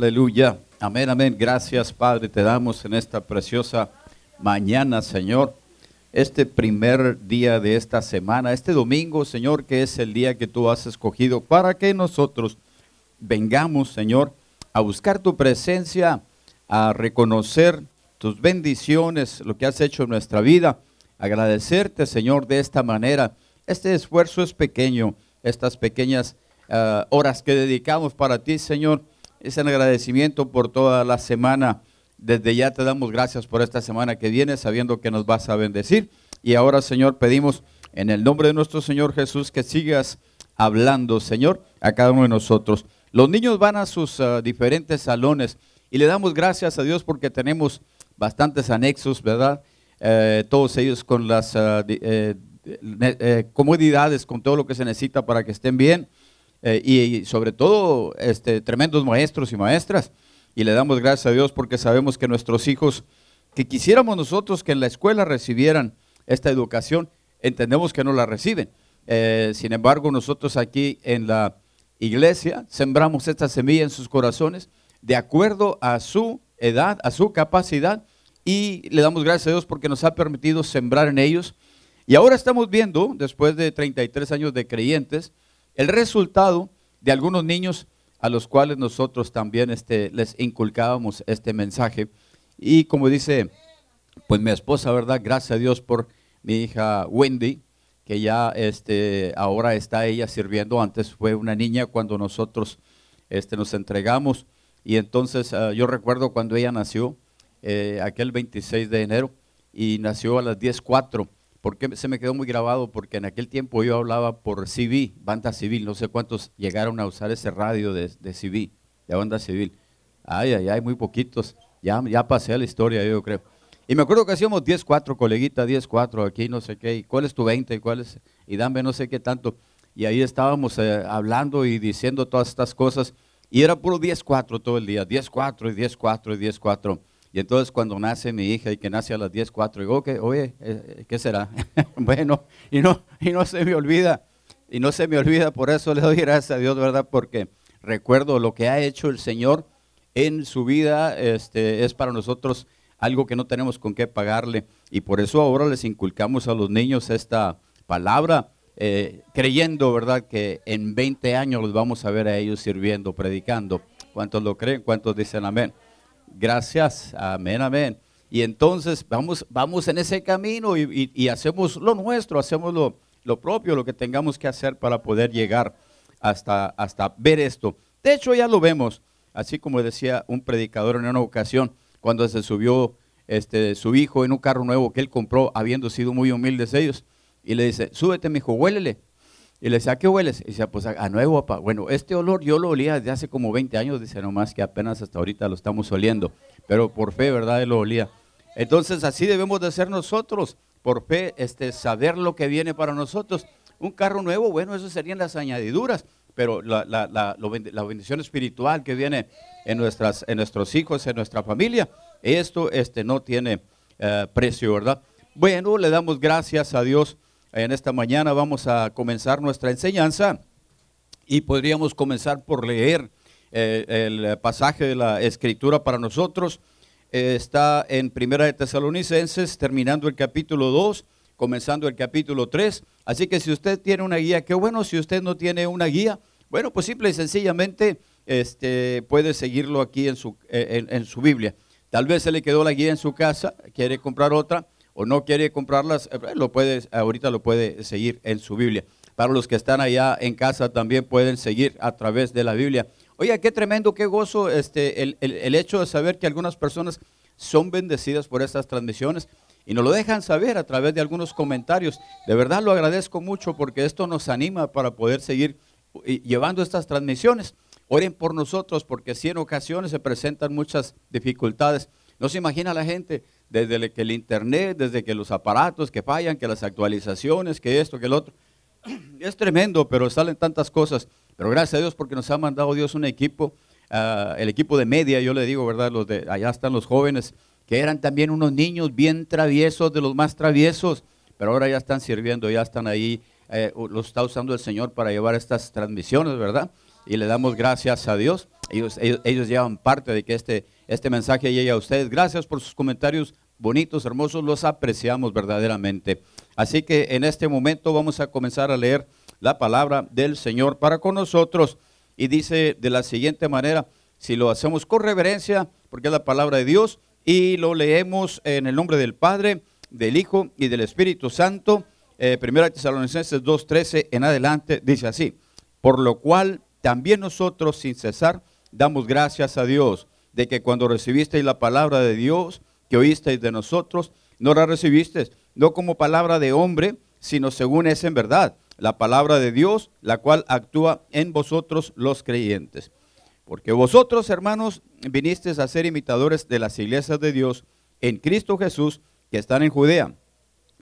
Aleluya. Amén, amén. Gracias, Padre, te damos en esta preciosa mañana, Señor. Este primer día de esta semana, este domingo, Señor, que es el día que tú has escogido para que nosotros vengamos, Señor, a buscar tu presencia, a reconocer tus bendiciones, lo que has hecho en nuestra vida, agradecerte, Señor, de esta manera. Este esfuerzo es pequeño, estas pequeñas ah, horas que dedicamos para ti, Señor, es en agradecimiento por toda la semana. Desde ya te damos gracias por esta semana que viene, sabiendo que nos vas a bendecir. Y ahora, Señor, pedimos en el nombre de nuestro Señor Jesús que sigas hablando, Señor, a cada uno de nosotros. Los niños van a sus ah, diferentes salones y le damos gracias a Dios porque tenemos bastantes anexos, ¿verdad? Eh, todos ellos con las eh, comodidades, con todo lo que se necesita para que estén bien. Y, sobre todo, este, tremendos maestros y maestras. Y le damos gracias a Dios porque sabemos que nuestros hijos, que quisiéramos nosotros que en la escuela recibieran esta educación, entendemos que no la reciben. sin embargo, nosotros aquí en la iglesia sembramos esta semilla en sus corazones de acuerdo a su edad, a su capacidad y le damos gracias a Dios porque nos ha permitido sembrar en ellos. Y ahora estamos viendo, después de 33 años de creyentes, el resultado de algunos niños a los cuales nosotros también este, les inculcábamos este mensaje. Y como dice, pues mi esposa, ¿verdad? Gracias a Dios por mi hija Wendy, que ya este, ahora está ella sirviendo. Antes fue una niña cuando nosotros este, nos entregamos. Y entonces ah, yo recuerdo cuando ella nació, eh, aquel 26 de enero, y nació a las 10.04. porque se me quedó muy grabado? Porque en aquel tiempo yo hablaba por CV, banda civil, no sé cuántos llegaron a usar ese radio de, de CV, de banda civil. Ay, ay, ay, muy poquitos. Ya, ya pasé a la historia, yo creo. Y me acuerdo que hacíamos 10-4, coleguita, 10-4, aquí no sé qué, y cuál es tu 20, y cuál es, y dame no sé qué tanto. Y ahí estábamos eh, hablando y diciendo todas estas cosas, y era puro 10-4 todo el día, 10-4 y 10-4 y 10-4. Y entonces cuando nace mi hija y que nace a las 10.04, digo, okay, oye, eh, ¿qué será? bueno, y no, y no se me olvida, y no se me olvida, por eso le doy gracias a Dios, ¿verdad? Porque recuerdo lo que ha hecho el Señor en su vida, este, es para nosotros algo que no tenemos con qué pagarle. Y por eso ahora les inculcamos a los niños esta palabra, eh, creyendo, ¿verdad?, que en 20 años los vamos a ver a ellos sirviendo, predicando. ¿Cuántos lo creen? ¿Cuántos dicen amén? Gracias, amén, amén. Y entonces vamos, vamos en ese camino y, hacemos lo nuestro, hacemos lo, lo, propio, lo que tengamos que hacer para poder llegar hasta, hasta ver esto. De hecho, ya lo vemos, así como decía un predicador en una ocasión, cuando se subió este, su hijo en un carro nuevo que él compró, habiendo sido muy humildes ellos, y le dice, súbete, mi hijo, huélele. Y le decía, ¿a qué hueles? Y dice, pues a, nuevo, papá. Bueno, este olor yo lo olía desde hace como 20 años, dice nomás que apenas hasta ahorita lo estamos oliendo. Pero por fe, ¿verdad? Él lo olía. Entonces así debemos de ser nosotros, por fe, este, saber lo que viene para nosotros. Un carro nuevo, bueno, eso serían las añadiduras, pero la, la, la, la bendición espiritual que viene en, nuestras, en nuestros hijos, en nuestra familia, esto este, no tiene eh, precio, ¿verdad? Bueno, le damos gracias a Dios en esta mañana vamos a comenzar nuestra enseñanza y podríamos comenzar por leer eh, el pasaje de la escritura para nosotros. Eh, está en Primera de Tesalonicenses, terminando el capítulo 2, comenzando el capítulo 3. Así que si usted tiene una guía, qué bueno, si usted no tiene una guía, bueno, pues simple y sencillamente este, puede seguirlo aquí en su, eh, en su Biblia. Tal vez se le quedó la guía en su casa, quiere comprar otra, o no quiere comprarlas, eh, lo puede, ahorita lo puede seguir en su Biblia. Para los que están allá en casa también pueden seguir a través de la Biblia. Oye, qué tremendo, qué gozo este, el, el, hecho de saber que algunas personas son bendecidas por estas transmisiones y nos lo dejan saber a través de algunos comentarios. De verdad lo agradezco mucho porque esto nos anima para poder seguir llevando estas transmisiones. Oren por nosotros porque si en ocasiones se presentan muchas dificultades. No se imagina la gente desde que el internet, desde que los aparatos que fallan, que las actualizaciones, que esto, que el otro. Es tremendo, pero salen tantas cosas. Pero gracias a Dios porque nos ha mandado Dios un equipo, ah, el equipo de media, yo le digo, ¿verdad? Los de allá están los jóvenes, que eran también unos niños bien traviesos, de los más traviesos, pero ahora ya están sirviendo, ya están ahí, eh, los está usando el Señor para llevar estas transmisiones, ¿verdad? y le damos gracias a Dios. Ellos, ellos, llevan parte de que este, este mensaje llegue a ustedes. Gracias por sus comentarios bonitos, hermosos, los apreciamos verdaderamente. Así que en este momento vamos a comenzar a leer la palabra del Señor para con nosotros. Y dice de la siguiente manera, si lo hacemos con reverencia, porque es la palabra de Dios, y lo leemos en el nombre del Padre, del Hijo y del Espíritu Santo. Eh, Primera Tesalonicenses 2.13 en adelante dice así, por lo cual también nosotros sin cesar damos gracias a Dios de que cuando recibisteis la palabra de Dios que oísteis de nosotros, no la recibisteis, no como palabra de hombre, sino según es en verdad, la palabra de Dios, la cual actúa en vosotros los creyentes. Porque vosotros, hermanos, vinisteis a ser imitadores de las iglesias de Dios en Cristo Jesús, que están en Judea,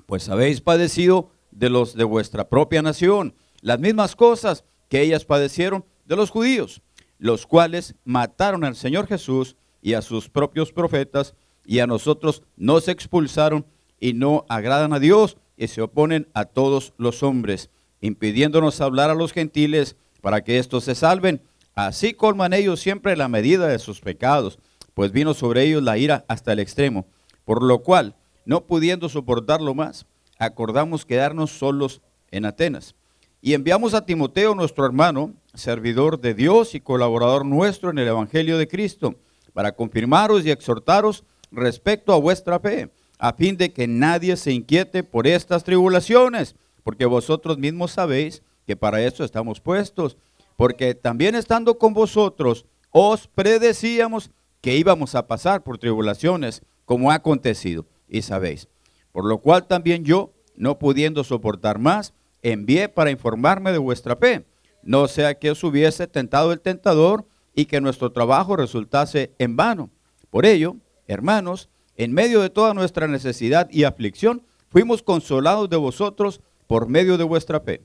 pues habéis padecido de los de vuestra propia nación, las mismas cosas que ellas padecieron de los judíos, los cuales mataron al Señor Jesús y a sus propios profetas, y a nosotros nos expulsaron y no agradan a Dios y se oponen a todos los hombres, impidiéndonos hablar a los gentiles para que éstos se salven. Así colman ellos siempre la medida de sus pecados, pues vino sobre ellos la ira hasta el extremo, por lo cual, no pudiendo soportarlo más, acordamos quedarnos solos en Atenas. Y enviamos a Timoteo, nuestro hermano, servidor de Dios y colaborador nuestro en el Evangelio de Cristo, para confirmaros y exhortaros respecto a vuestra fe, a fin de que nadie se inquiete por estas tribulaciones, porque vosotros mismos sabéis que para eso estamos puestos, porque también estando con vosotros os predecíamos que íbamos a pasar por tribulaciones, como ha acontecido, y sabéis. Por lo cual también yo, no pudiendo soportar más, envié para informarme de vuestra fe, no sea que os hubiese tentado el tentador y que nuestro trabajo resultase en vano. Por ello, hermanos, en medio de toda nuestra necesidad y aflicción, fuimos consolados de vosotros por medio de vuestra fe.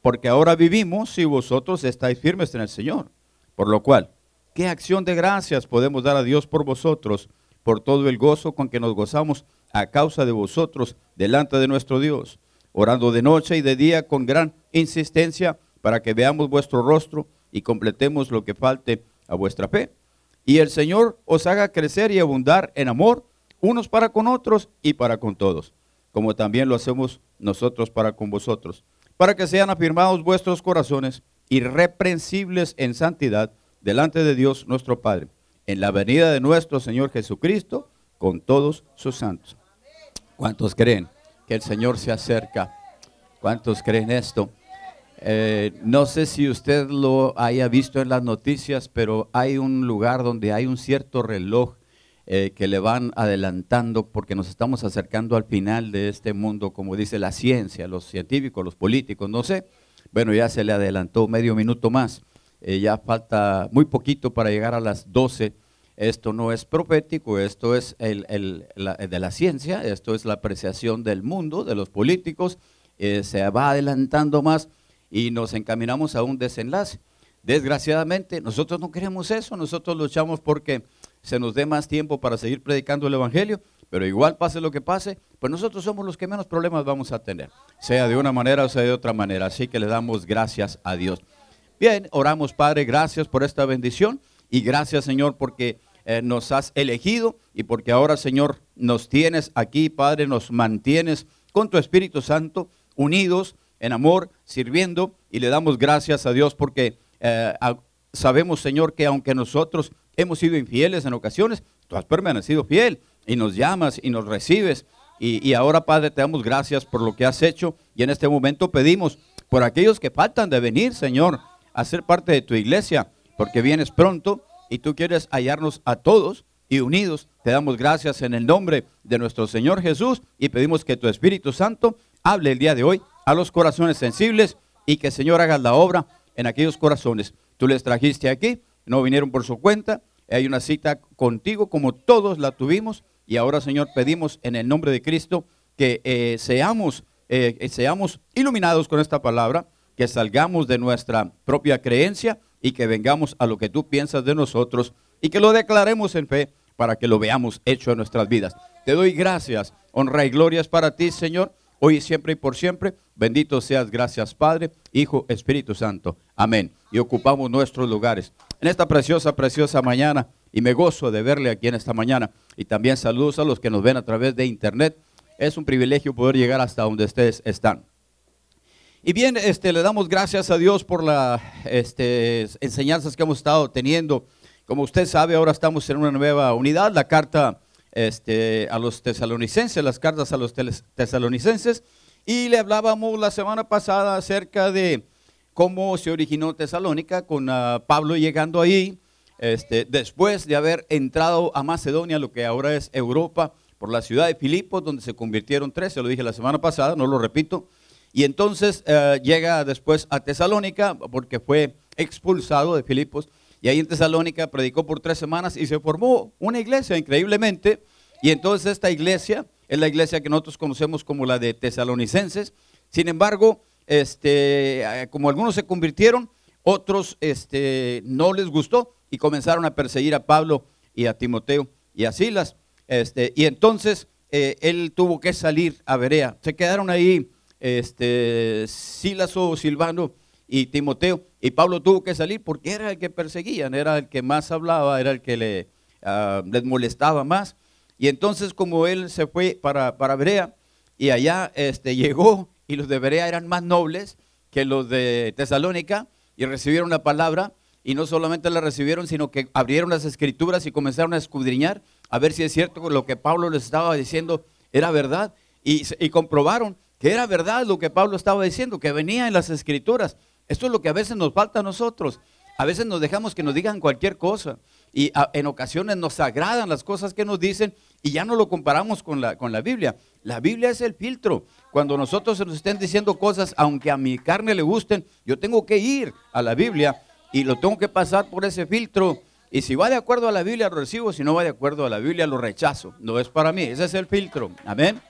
Porque ahora vivimos si vosotros estáis firmes en el Señor. Por lo cual, ¿qué acción de gracias podemos dar a Dios por vosotros, por todo el gozo con que nos gozamos a causa de vosotros delante de nuestro Dios? orando de noche y de día con gran insistencia para que veamos vuestro rostro y completemos lo que falte a vuestra fe. Y el Señor os haga crecer y abundar en amor unos para con otros y para con todos, como también lo hacemos nosotros para con vosotros, para que sean afirmados vuestros corazones irreprensibles en santidad delante de Dios nuestro Padre, en la venida de nuestro Señor Jesucristo con todos sus santos. ¿Cuántos creen? que el Señor se acerca. ¿Cuántos creen esto? Eh, no sé si usted lo haya visto en las noticias, pero hay un lugar donde hay un cierto reloj eh, que le van adelantando porque nos estamos acercando al final de este mundo, como dice la ciencia, los científicos, los políticos, no sé. Bueno, ya se le adelantó medio minuto más. Eh, ya falta muy poquito para llegar a las 12 esto no es profético, esto es el, de la ciencia, esto es la apreciación del mundo, de los políticos, se va adelantando más y nos encaminamos a un desenlace. Desgraciadamente, nosotros no queremos eso, nosotros luchamos porque se nos dé más tiempo para seguir predicando el Evangelio, pero igual pase lo que pase, pues nosotros somos los que menos problemas vamos a tener, sea de una manera o sea de otra manera, así que le damos gracias a Dios. Bien, oramos Padre, gracias por esta bendición. Y gracias, Señor, porque eh, nos has elegido y porque ahora, Señor, nos tienes aquí, Padre, nos mantienes con tu Espíritu Santo, unidos en amor, sirviendo. Y le damos gracias a Dios porque eh, sabemos, Señor, que aunque nosotros hemos sido infieles en ocasiones, tú has permanecido fiel y nos llamas y nos recibes. Y, y, ahora, Padre, te damos gracias por lo que has hecho. Y en este momento pedimos por aquellos que faltan de venir, Señor, a ser parte de tu iglesia porque vienes pronto y tú quieres hallarnos a todos y unidos. Te damos gracias en el nombre de nuestro Señor Jesús y pedimos que tu Espíritu Santo hable el día de hoy a los corazones sensibles y que Señor haga la obra en aquellos corazones. Tú les trajiste aquí, no vinieron por su cuenta, hay una cita contigo como todos la tuvimos y ahora Señor pedimos en el nombre de Cristo que eh, seamos, eh, seamos iluminados con esta palabra, que salgamos de nuestra propia creencia y que vengamos a lo que tú piensas de nosotros y que lo declaremos en fe para que lo veamos hecho en nuestras vidas. Te doy gracias, honra y glorias para ti, Señor, hoy y siempre y por siempre. Bendito seas, gracias, Padre, Hijo, Espíritu Santo. Amén. y ocupamos nuestros lugares. En esta preciosa, preciosa mañana, y me gozo de verle aquí en esta mañana, y también saludos a los que nos ven a través de internet. Es un privilegio poder llegar hasta donde ustedes están. Y bien, este, le damos gracias a Dios por las este, enseñanzas que hemos estado teniendo. Como usted sabe, ahora estamos en una nueva unidad, la carta este, a los tesalonicenses, las cartas a los tesalonicenses. Y le hablábamos la semana pasada acerca de cómo se originó Tesalónica con ah, Pablo llegando ahí, este, después de haber entrado a Macedonia, lo que ahora es Europa, por la ciudad de Filipos, donde se convirtieron tres, se lo dije la semana pasada, no lo repito. Y entonces eh, llega después a Tesalónica, porque fue expulsado de Filipos, y ahí en Tesalónica predicó por tres semanas y se formó una iglesia increíblemente. Y entonces esta iglesia es la iglesia que nosotros conocemos como la de tesalonicenses. Sin embargo, este, eh, como algunos se convirtieron, otros este, no les gustó y comenzaron a perseguir a Pablo y a Timoteo y a Silas. Este, y entonces eh, él tuvo que salir a Berea. Se quedaron ahí este, Silas o Silvano y Timoteo. Y Pablo tuvo que salir porque era el que perseguían, era el que más hablaba, era el que le, ah, les molestaba más. Y entonces como él se fue para, para Berea y allá este, llegó y los de Berea eran más nobles que los de Tesalónica y recibieron la palabra y no solamente la recibieron, sino que abrieron las escrituras y comenzaron a escudriñar a ver si es cierto lo que Pablo les estaba diciendo era verdad y, y comprobaron que era verdad lo que Pablo estaba diciendo, que venía en las escrituras. Esto es lo que a veces nos falta a nosotros. A veces nos dejamos que nos digan cualquier cosa y en ocasiones nos agradan las cosas que nos dicen y ya no lo comparamos con la, con la Biblia. La Biblia es el filtro. Cuando nosotros nos estén diciendo cosas, aunque a mi carne le gusten, yo tengo que ir a la Biblia y lo tengo que pasar por ese filtro. Y si va de acuerdo a la Biblia, lo recibo. Si no va de acuerdo a la Biblia, lo rechazo. No es para mí. Ese es el filtro. Amén.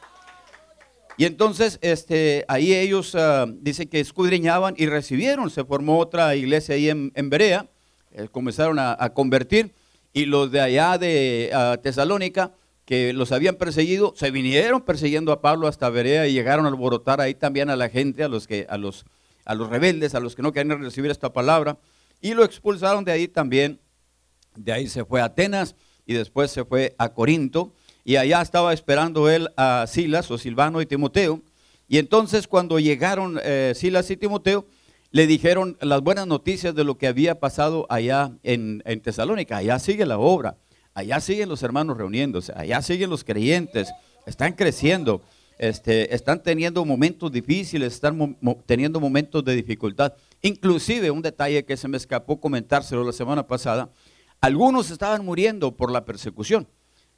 Y entonces este, ahí ellos uh, dicen que escudriñaban y recibieron, se formó otra iglesia ahí en, Berea, eh, comenzaron a, convertir. Y los de allá de ah, Tesalónica, que los habían perseguido, se vinieron persiguiendo a Pablo hasta Berea y llegaron a alborotar ahí también a la gente, a los, que, a los, a los rebeldes, a los que no querían recibir esta palabra, y lo expulsaron de ahí también. De ahí se fue a Atenas y después se fue a Corinto y allá estaba esperando él a Silas o Silvano y Timoteo. Y entonces cuando llegaron eh, Silas y Timoteo, le dijeron las buenas noticias de lo que había pasado allá en, Tesalónica. Allá sigue la obra, allá siguen los hermanos reuniéndose, allá siguen los creyentes, están creciendo, este, están teniendo momentos difíciles, están teniendo momentos de dificultad. Inclusive un detalle que se me escapó comentárselo la semana pasada, algunos estaban muriendo por la persecución.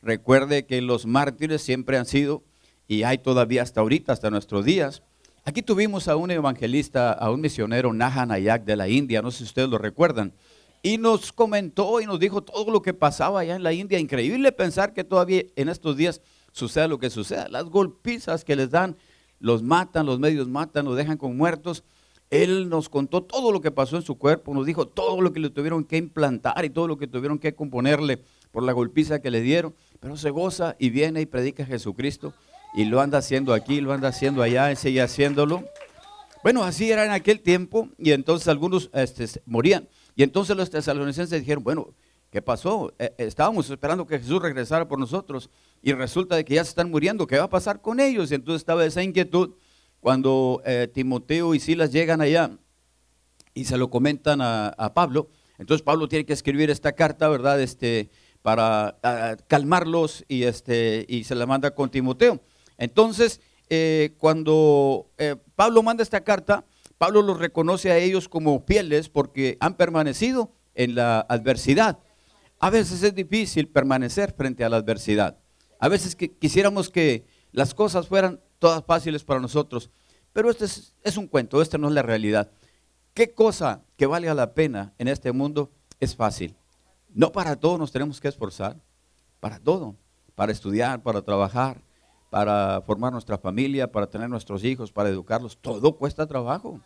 Recuerde que los mártires siempre han sido, y hay todavía hasta ahorita, hasta nuestros días. Aquí tuvimos a un evangelista, a un misionero, Nahan Ayak de la India, no sé si ustedes lo recuerdan, y nos comentó y nos dijo todo lo que pasaba allá en la India. Increíble pensar que todavía en estos días suceda lo que suceda. Las golpizas que les dan, los matan, los medios matan, los dejan con muertos. Él nos contó todo lo que pasó en su cuerpo, nos dijo todo lo que le tuvieron que implantar y todo lo que tuvieron que componerle por la golpiza que le dieron pero se goza y viene y predica a Jesucristo y lo anda haciendo aquí, lo anda haciendo allá y sigue haciéndolo. Bueno, así era en aquel tiempo y entonces algunos este, morían. Y entonces los tesalonicenses dijeron, bueno, ¿qué pasó? Eh, eh, estábamos esperando que Jesús regresara por nosotros y resulta de que ya se están muriendo, ¿qué va a pasar con ellos? Y entonces estaba esa inquietud cuando eh, Timoteo y Silas llegan allá y se lo comentan a, a, Pablo. Entonces Pablo tiene que escribir esta carta, ¿verdad? Este, para ah, calmarlos y, este, y se la manda con Timoteo. Entonces, eh, cuando eh, Pablo manda esta carta, Pablo los reconoce a ellos como fieles porque han permanecido en la adversidad. A veces es difícil permanecer frente a la adversidad. A veces que quisiéramos que las cosas fueran todas fáciles para nosotros, pero este es, es un cuento, esta no es la realidad. ¿Qué cosa que valga la pena en este mundo es fácil? No para todo nos tenemos que esforzar, para todo, para estudiar, para trabajar, para formar nuestra familia, para tener nuestros hijos, para educarlos. Todo cuesta trabajo.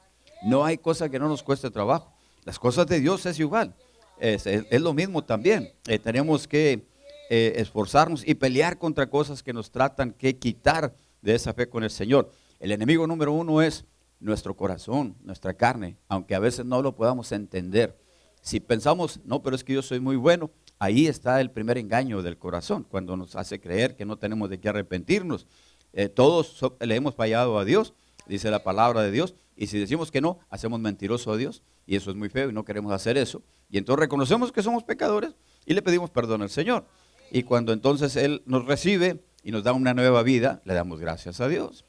No hay cosa que no nos cueste trabajo. Las cosas de Dios es igual. Es, lo mismo también. Eh, tenemos que eh, esforzarnos y pelear contra cosas que nos tratan que quitar de esa fe con el Señor. El enemigo número uno es nuestro corazón, nuestra carne, aunque a veces no lo podamos entender. Si pensamos, no, pero es que yo soy muy bueno, ahí está el primer engaño del corazón, cuando nos hace creer que no tenemos de qué arrepentirnos. Eh, todos le hemos fallado a Dios, dice la palabra de Dios, y si decimos que no, hacemos mentiroso a Dios, y eso es muy feo y no queremos hacer eso. Y entonces reconocemos que somos pecadores y le pedimos perdón al Señor. Y cuando entonces Él nos recibe y nos da una nueva vida, le damos gracias a Dios.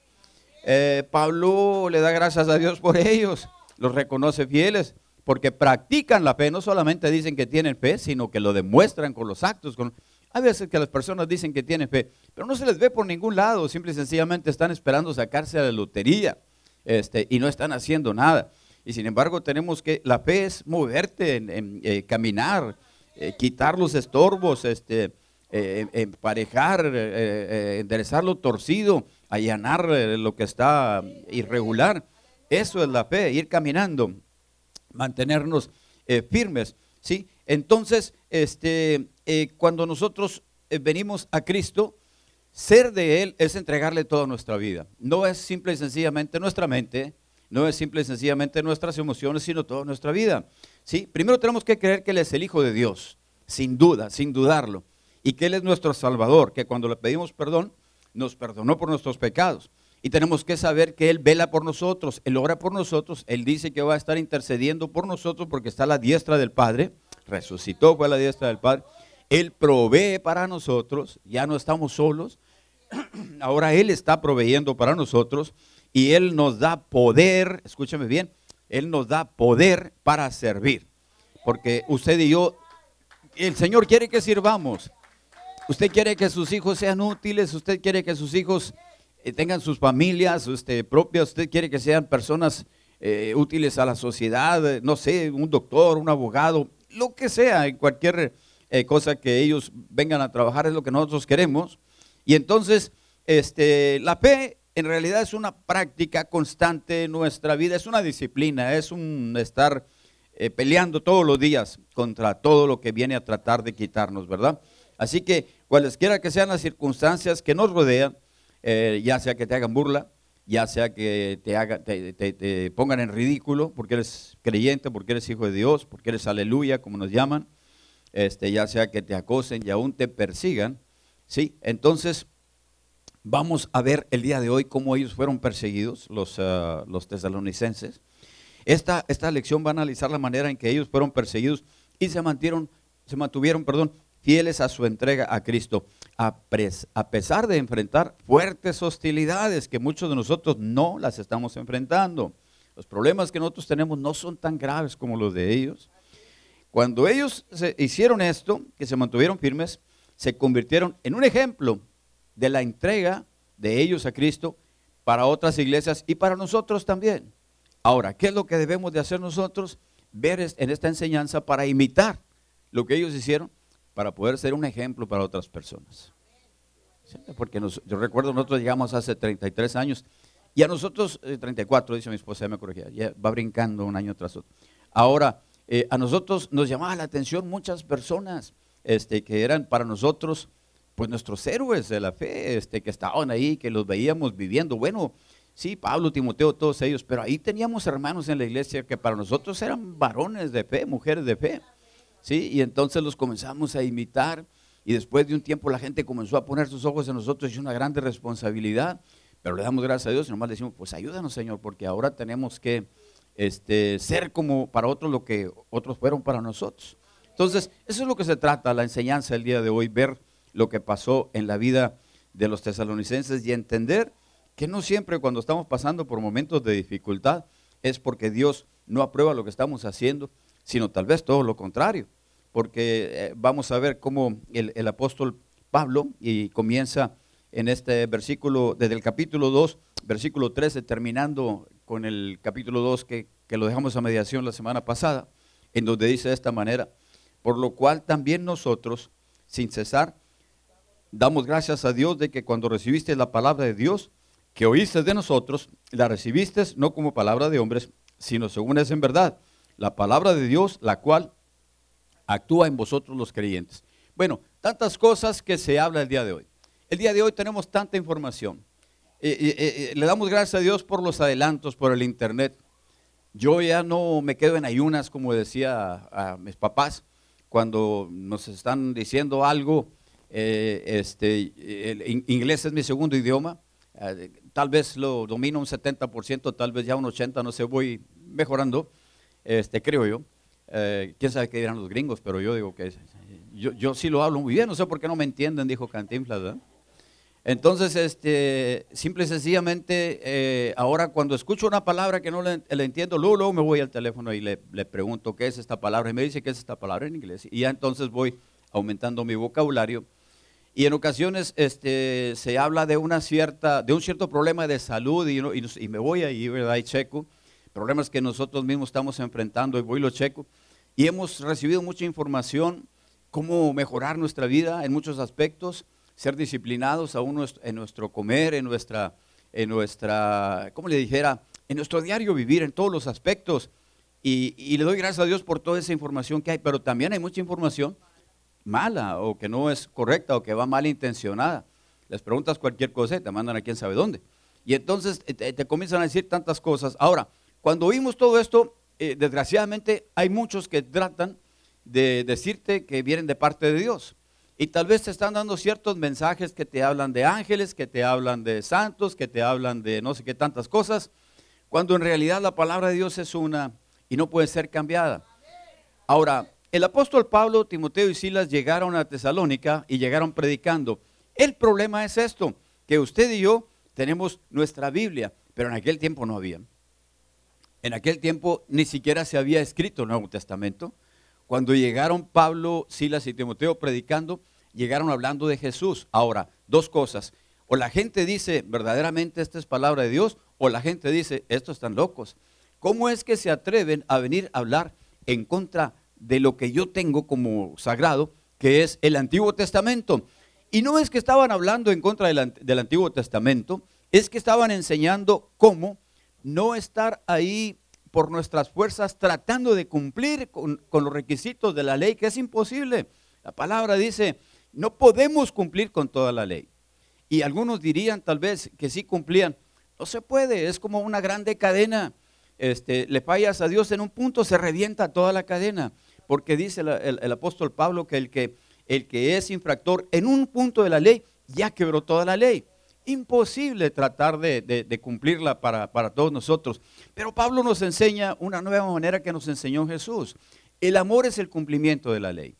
Eh, Pablo le da gracias a Dios por ellos, los reconoce fieles, porque practican la fe, no solamente dicen que tienen fe, sino que lo demuestran con los actos. Con... Hay veces que las personas dicen que tienen fe, pero no se les ve por ningún lado, simple y sencillamente están esperando sacarse a la lotería este, y no están haciendo nada. Y sin embargo tenemos que, la fe es moverte, en, eh, caminar, eh, quitar los estorbos, este, eh, emparejar, enderezar lo torcido, allanar lo que está irregular. Eso es la fe, ir caminando, mantenernos firmes. ¿sí? Entonces, este, cuando nosotros venimos a Cristo, ser de Él es entregarle toda nuestra vida. No es simple y sencillamente nuestra mente, no es simple y sencillamente nuestras emociones, sino toda nuestra vida. ¿sí? Primero tenemos que creer que Él es el Hijo de Dios, sin duda, sin dudarlo. Y que Él es nuestro Salvador, que cuando le pedimos perdón, nos perdonó por nuestros pecados. Y tenemos que saber que Él vela por nosotros, Él ora por nosotros, Él dice que va a estar intercediendo por nosotros porque está a la diestra del Padre, resucitó, fue a la diestra del Padre. Él provee para nosotros, ya no estamos solos, ahora Él está proveyendo para nosotros y Él nos da poder, escúchame bien, Él nos da poder para servir. Porque usted y yo, el Señor quiere que sirvamos. Usted quiere que sus hijos sean útiles, usted quiere que sus hijos tengan sus familias usted, propias, usted quiere que sean personas eh, útiles a la sociedad, no sé, un doctor, un abogado, lo que sea, cualquier eh, cosa que ellos vengan a trabajar es lo que nosotros queremos. Y entonces, este, la fe en realidad es una práctica constante en nuestra vida, es una disciplina, es un estar eh, peleando todos los días contra todo lo que viene a tratar de quitarnos, ¿verdad? Así que cualesquiera que sean las circunstancias que nos rodean, eh, ya sea que te hagan burla, ya sea que te, haga, te, pongan en ridículo porque eres creyente, porque eres hijo de Dios, porque eres aleluya, como nos llaman, este, ya sea que te acosen y aún te persigan, ¿sí? Entonces, Vamos a ver el día de hoy cómo ellos fueron perseguidos, los, uh, los tesalonicenses. Esta, esta lección va a analizar la manera en que ellos fueron perseguidos y se mantuvieron, se mantuvieron perdón, fieles a su entrega a Cristo, a, a pesar de enfrentar fuertes hostilidades que muchos de nosotros no las estamos enfrentando. Los problemas que nosotros tenemos no son tan graves como los de ellos. Cuando ellos hicieron esto, que se mantuvieron firmes, se convirtieron en un ejemplo de la entrega de ellos a Cristo para otras iglesias y para nosotros también. Ahora, ¿qué es lo que debemos de hacer nosotros? Ver en esta enseñanza para imitar lo que ellos hicieron, para poder ser un ejemplo para otras personas. Porque yo recuerdo, nosotros llegamos hace 33 años y a nosotros, 34, eh, dice mi esposa, ya me corregía, ya va brincando un año tras otro. Ahora, eh, a nosotros nos llamaba la atención muchas personas este, que eran para nosotros pues nuestros héroes de la fe, este, que estaban ahí, que los veíamos viviendo. Bueno, sí, Pablo, Timoteo, todos ellos, pero ahí teníamos hermanos en la iglesia que para nosotros eran varones de fe, mujeres de fe. Sí, y entonces los comenzamos a imitar y después de un tiempo la gente comenzó a poner sus ojos en nosotros y una grande responsabilidad. Pero le damos gracias a Dios y nomás le decimos, pues ayúdanos Señor, porque ahora tenemos que este, ser como para otros lo que otros fueron para nosotros. Entonces, eso es lo que se trata, la enseñanza del día de hoy, ver lo que pasó en la vida de los tesalonicenses y entender que no siempre cuando estamos pasando por momentos de dificultad es porque Dios no aprueba lo que estamos haciendo, sino tal vez todo lo contrario. Porque eh, vamos a ver cómo el, apóstol Pablo, y comienza en este versículo, desde el capítulo 2, versículo 13, terminando con el capítulo 2 que, que lo dejamos a mediación la semana pasada, en donde dice de esta manera, por lo cual también nosotros, sin cesar, damos gracias a Dios de que cuando recibiste la palabra de Dios, que oíste de nosotros, la recibiste no como palabra de hombres, sino según es en verdad, la palabra de Dios, la cual actúa en vosotros los creyentes. Bueno, tantas cosas que se habla el día de hoy. El día de hoy tenemos tanta información le damos gracias a Dios por los adelantos, por el Internet. Yo ya no me quedo en ayunas, como decía a, mis papás, cuando nos están diciendo algo. Eh, este, el inglés es mi segundo idioma. Eh, tal vez lo domino un 70%, tal vez ya un 80%, no sé, voy mejorando, este, creo yo. Eh, quién sabe qué dirán los gringos, pero yo digo que yo, yo sí lo hablo muy bien, no sé por qué no me entienden, dijo Cantinflas. ¿verdad? Entonces, este, simple y sencillamente, eh, ahora cuando escucho una palabra que no le, entiendo, luego, me voy al teléfono y le, pregunto qué es esta palabra y me dice qué es esta palabra en inglés. Y ya entonces voy aumentando mi vocabulario. Y en ocasiones este, se habla de, una cierta, de un cierto problema de salud y, y, me voy ahí, ¿verdad? Y checo. Problemas que nosotros mismos estamos enfrentando y voy y lo checo. Y hemos recibido mucha información, cómo mejorar nuestra vida en muchos aspectos ser disciplinados aún en nuestro comer, en nuestra, en nuestra, ¿cómo le dijera? En nuestro diario vivir, en todos los aspectos. Y, le doy gracias a Dios por toda esa información que hay, pero también hay mucha información mala o que no es correcta o que va mal intencionada. Les preguntas cualquier cosa y te mandan a quién sabe dónde. Y entonces eh, te, comienzan a decir tantas cosas. Ahora, cuando oímos todo esto, eh, desgraciadamente hay muchos que tratan de decirte que vienen de parte de Dios. Y tal vez te están dando ciertos mensajes que te hablan de ángeles, que te hablan de santos, que te hablan de no sé qué tantas cosas, cuando en realidad la palabra de Dios es una y no puede ser cambiada. Ahora, el apóstol Pablo, Timoteo y Silas llegaron a Tesalónica y llegaron predicando. El problema es esto, que usted y yo tenemos nuestra Biblia, pero en aquel tiempo no había. En aquel tiempo ni siquiera se había escrito el Nuevo Testamento. Cuando llegaron Pablo, Silas y Timoteo predicando, llegaron hablando de Jesús. Ahora, dos cosas. O la gente dice, verdaderamente esta es palabra de Dios, o la gente dice, estos están locos. ¿Cómo es que se atreven a venir a hablar en contra de lo que yo tengo como sagrado, que es el Antiguo Testamento? Y no es que estaban hablando en contra del, del Antiguo Testamento, es que estaban enseñando cómo no estar ahí por nuestras fuerzas tratando de cumplir con, los requisitos de la ley, que es imposible. La palabra dice, no podemos cumplir con toda la ley. Y algunos dirían tal vez que sí cumplían. No se puede, es como una grande cadena. Este, le fallas a Dios en un punto, se revienta toda la cadena. Porque dice el, el, apóstol Pablo que el, que el que es infractor en un punto de la ley ya quebró toda la ley imposible tratar de, cumplirla para, para, todos nosotros. Pero Pablo nos enseña una nueva manera que nos enseñó Jesús. El amor es el cumplimiento de la ley.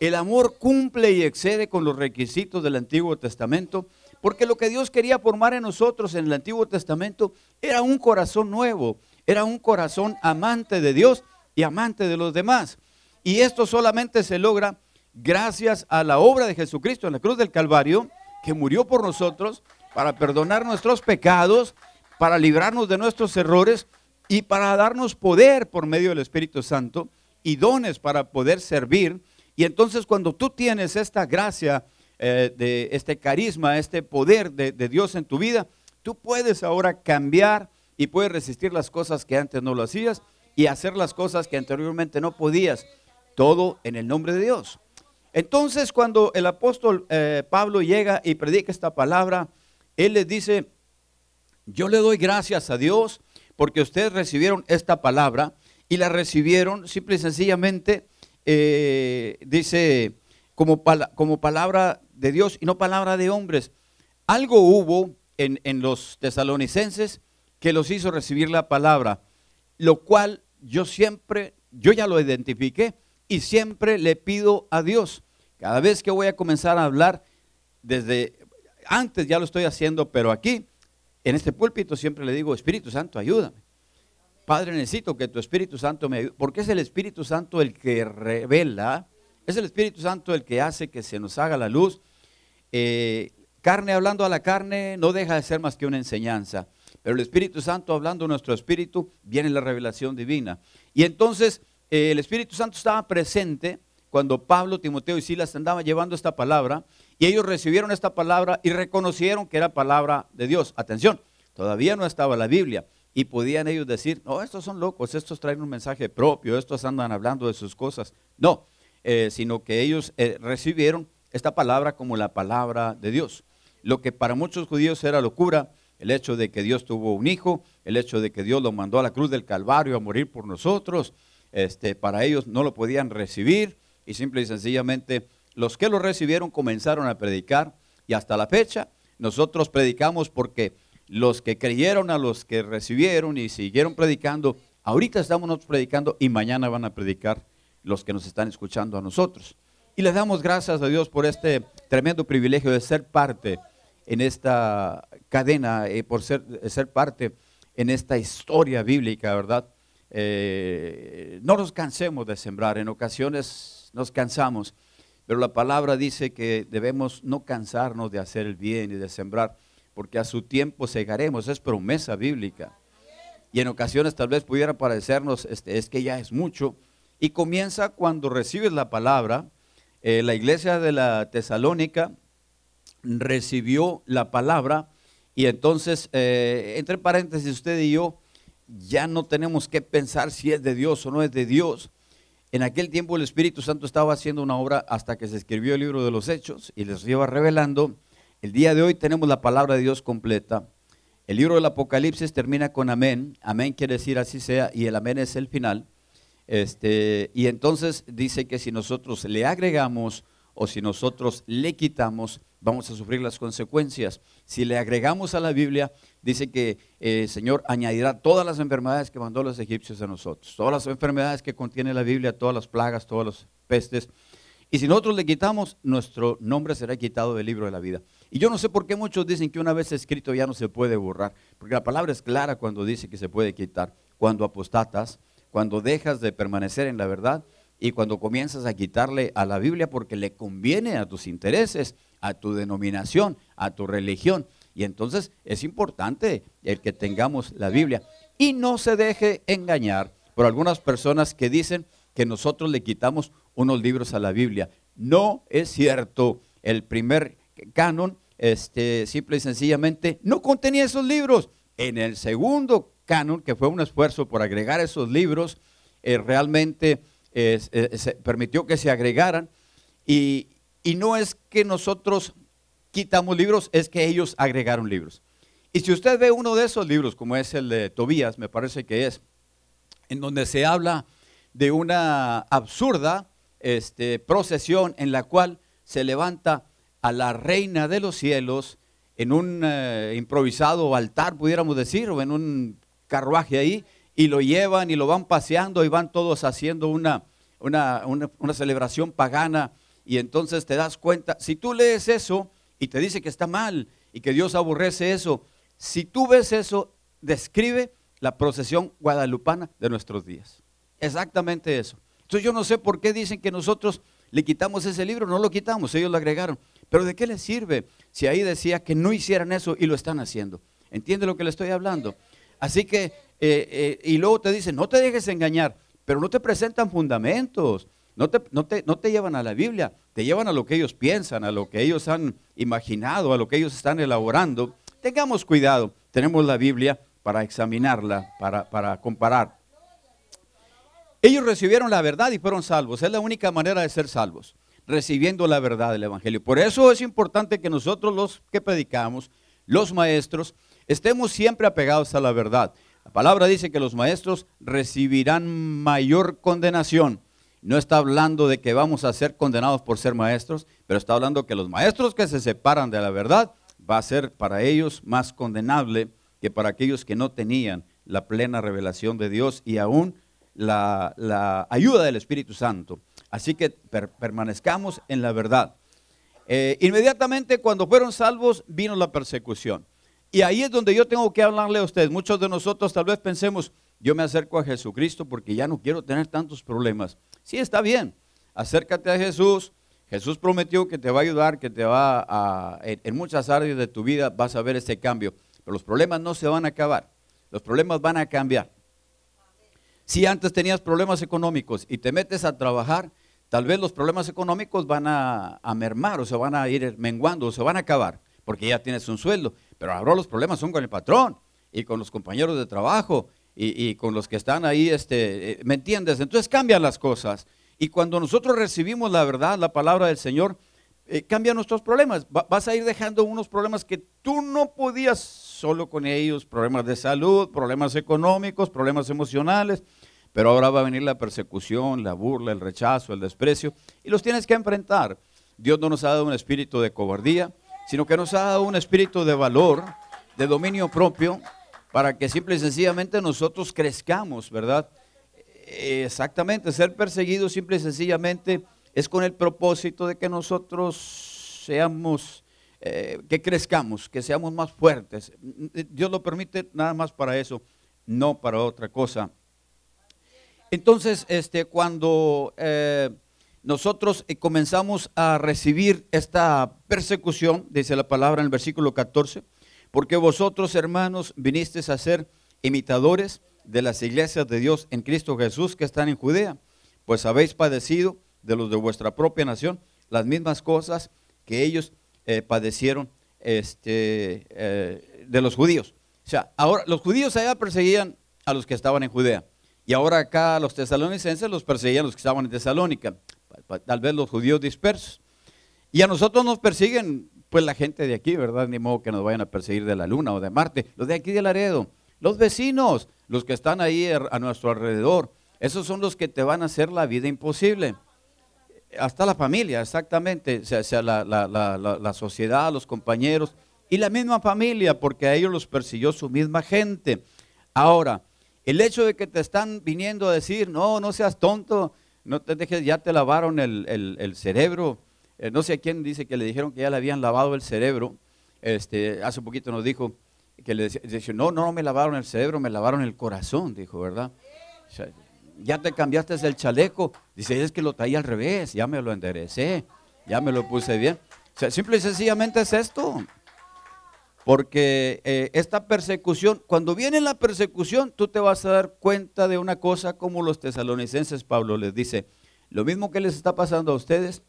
El amor cumple y excede con los requisitos del Antiguo Testamento, porque lo que Dios quería formar en nosotros en el Antiguo Testamento era un corazón nuevo, era un corazón amante de Dios y amante de los demás. Y esto solamente se logra gracias a la obra de Jesucristo en la cruz del Calvario, que murió por nosotros para perdonar nuestros pecados, para librarnos de nuestros errores y para darnos poder por medio del Espíritu Santo y dones para poder servir. Y entonces cuando tú tienes esta gracia, eh, de este carisma, este poder de, Dios en tu vida, tú puedes ahora cambiar y puedes resistir las cosas que antes no lo hacías y hacer las cosas que anteriormente no podías. Todo en el nombre de Dios. Entonces cuando el apóstol eh, Pablo llega y predica esta palabra, él les dice, yo le doy gracias a Dios porque ustedes recibieron esta palabra y la recibieron simple y sencillamente, eh, dice, como, como, palabra de Dios y no palabra de hombres. Algo hubo en, en los tesalonicenses que los hizo recibir la palabra, lo cual yo siempre, yo ya lo identifiqué y siempre le pido a Dios, cada vez que voy a comenzar a hablar, desde antes ya lo estoy haciendo, pero aquí, en este púlpito, siempre le digo, Espíritu Santo, ayúdame. Padre, necesito que tu Espíritu Santo me ayude, porque es el Espíritu Santo el que revela, es el Espíritu Santo el que hace que se nos haga la luz. Eh, carne hablando a la carne no deja de ser más que una enseñanza, pero el Espíritu Santo hablando a nuestro espíritu viene la revelación divina. Y entonces el Espíritu Santo estaba presente cuando Pablo, Timoteo y Silas andaban llevando esta palabra y ellos recibieron esta palabra y reconocieron que era palabra de Dios. Atención, todavía no estaba la Biblia y podían ellos decir, no, estos son locos, estos traen un mensaje propio, estos andan hablando de sus cosas. No, eh, sino que ellos eh, recibieron esta palabra como la palabra de Dios. Lo que para muchos judíos era locura, el hecho de que Dios tuvo un hijo, el hecho de que Dios lo mandó a la cruz del Calvario a morir por nosotros, este, para ellos no lo podían recibir y simple y sencillamente los que lo recibieron comenzaron a predicar y hasta la fecha nosotros predicamos porque los que creyeron a los que recibieron y siguieron predicando, ahorita estamos nosotros predicando y mañana van a predicar los que nos están escuchando a nosotros. Y le damos gracias a Dios por este tremendo privilegio de ser parte en esta cadena, eh, por ser, ser parte en esta historia bíblica, ¿verdad? Eh, no nos cansemos de sembrar, en ocasiones nos cansamos, pero la palabra dice que debemos no cansarnos de hacer el bien y de sembrar, porque a su tiempo segaremos, es promesa bíblica. Y en ocasiones tal vez pudiera parecernos, este, es que ya es mucho, y comienza cuando recibes la palabra. Eh, la iglesia de la Tesalónica recibió la palabra y entonces, eh, entre paréntesis, usted y yo ya no tenemos que pensar si es de Dios o no es de Dios. En aquel tiempo el Espíritu Santo estaba haciendo una obra hasta que se escribió el libro de los Hechos y les iba revelando. El día de hoy tenemos la palabra de Dios completa. El libro del Apocalipsis termina con amén. Amén quiere decir así sea y el amén es el final. Este, y entonces dice que si nosotros le agregamos o si nosotros le quitamos, vamos a sufrir las consecuencias. Si le agregamos a la Biblia, dice que el eh, Señor añadirá todas las enfermedades que mandó los egipcios a nosotros, todas las enfermedades que contiene la Biblia, todas las plagas, todas las pestes. Y si nosotros le quitamos, nuestro nombre será quitado del libro de la vida. Y yo no sé por qué muchos dicen que una vez escrito ya no se puede borrar, porque la palabra es clara cuando dice que se puede quitar. Cuando apostatas, cuando dejas de permanecer en la verdad y cuando comienzas a quitarle a la Biblia porque le conviene a tus intereses a tu denominación, a tu religión. Y entonces es importante el que tengamos la Biblia. Y no se deje engañar por algunas personas que dicen que nosotros le quitamos unos libros a la Biblia. No es cierto. El primer canon, este, simple y sencillamente, no contenía esos libros. En el segundo canon, que fue un esfuerzo por agregar esos libros, eh, realmente eh, se permitió que se agregaran. Y, y no es que nosotros quitamos libros, es que ellos agregaron libros. Y si usted ve uno de esos libros, como es el de Tobías, me parece que es, en donde se habla de una absurda este, procesión en la cual se levanta a la reina de los cielos en un eh, improvisado altar, pudiéramos decir, o en un carruaje ahí, y lo llevan y lo van paseando y van todos haciendo una, una, una celebración pagana y entonces te das cuenta, si tú lees eso y te dice que está mal y que Dios aborrece eso, si tú ves eso, describe la procesión guadalupana de nuestros días. Exactamente eso. Entonces yo no sé por qué dicen que nosotros le quitamos ese libro, no lo quitamos, ellos lo agregaron. Pero ¿de qué les sirve si ahí decía que no hicieran eso y lo están haciendo? ¿Entiende lo que le estoy hablando? Así que, eh, eh, y luego te dicen, no te dejes engañar, pero no te presentan fundamentos. No te, no, te, llevan a la Biblia, llevan a lo que ellos piensan, a lo que ellos han imaginado, a lo que ellos están elaborando. Tengamos cuidado, tenemos la Biblia para examinarla, para, para comparar. Ellos recibieron la verdad y fueron salvos. Es la única manera de ser salvos, recibiendo la verdad del Evangelio. Por eso es importante que nosotros los que predicamos, los maestros, estemos siempre apegados a la verdad. La palabra dice que los maestros recibirán mayor condenación no está hablando de que vamos a ser condenados por ser maestros, pero está hablando que los maestros que se separan de la verdad va a ser para ellos más condenable que para aquellos que no tenían la plena revelación de Dios y aún la, ayuda del Espíritu Santo. Así que permanezcamos en la verdad. Eh, inmediatamente cuando fueron salvos vino la persecución. Y ahí es donde yo tengo que hablarle a ustedes. Muchos de nosotros tal vez pensemos, yo me acerco a Jesucristo porque ya no quiero tener tantos problemas. Sí, está bien. Acércate a Jesús. Jesús prometió que te va a ayudar, que te va a, en muchas áreas de tu vida vas a ver ese cambio. Pero los problemas no se van a acabar. Los problemas van a cambiar. Si antes tenías problemas económicos y te metes a trabajar, tal vez los problemas económicos van a, mermar o se van a ir menguando o se van a acabar porque ya tienes un sueldo. Pero ahora los problemas son con el patrón y con los compañeros de trabajo y, con los que están ahí, este, eh, ¿me entiendes? Entonces cambian las cosas. Y cuando nosotros recibimos la verdad, la palabra del Señor, eh, cambia nuestros problemas. vas a ir dejando unos problemas que tú no podías solo con ellos, problemas de salud, problemas económicos, problemas emocionales, pero ahora va a venir la persecución, la burla, el rechazo, el desprecio, y los tienes que enfrentar. Dios no nos ha dado un espíritu de cobardía, sino que nos ha dado un espíritu de valor, de dominio propio, para que simple y sencillamente nosotros crezcamos, ¿verdad? Exactamente, ser perseguido simple y sencillamente es con el propósito de que nosotros seamos, eh, que crezcamos, que seamos más fuertes. Dios lo permite nada más para eso, no para otra cosa. Entonces, este, cuando eh, nosotros eh, comenzamos a recibir esta persecución, dice la palabra en el versículo 14, porque vosotros, hermanos, vinisteis a ser imitadores de las iglesias de Dios en Cristo Jesús que están en Judea, pues habéis padecido de los de vuestra propia nación las mismas cosas que ellos eh, padecieron este, eh, de los judíos. O sea, ahora los judíos allá perseguían a los que estaban en Judea. Y ahora acá los tesalonicenses los perseguían los que estaban en Tesalónica, tal vez los judíos dispersos. Y a nosotros nos persiguen, pues la gente de aquí, ¿verdad? Ni modo que nos vayan a perseguir de la luna o de Marte, los de aquí de Laredo, los vecinos, los que están ahí a nuestro alrededor. Esos son los que te van a hacer la vida imposible hasta la familia, exactamente, o sea, la, sociedad, los compañeros y la misma familia, porque a ellos los persiguió su misma gente. Ahora, el hecho de que te están viniendo a decir, no, no seas tonto, no te dejes, ya te lavaron el, cerebro. Eh, no sé a quién dice que le dijeron que ya le habían lavado el cerebro. Este, hace poquito nos dijo que le decía, no, no, no me lavaron el cerebro, me lavaron el corazón, dijo, ¿verdad? ya te cambiaste el chaleco. Dice, es que lo traía al revés, ya me lo enderecé, ya me lo puse bien. O sea, simple y sencillamente es esto. Porque eh, esta persecución, cuando viene la persecución, tú te vas a dar cuenta de una cosa como los tesalonicenses, Pablo les dice, lo mismo que les está pasando a ustedes,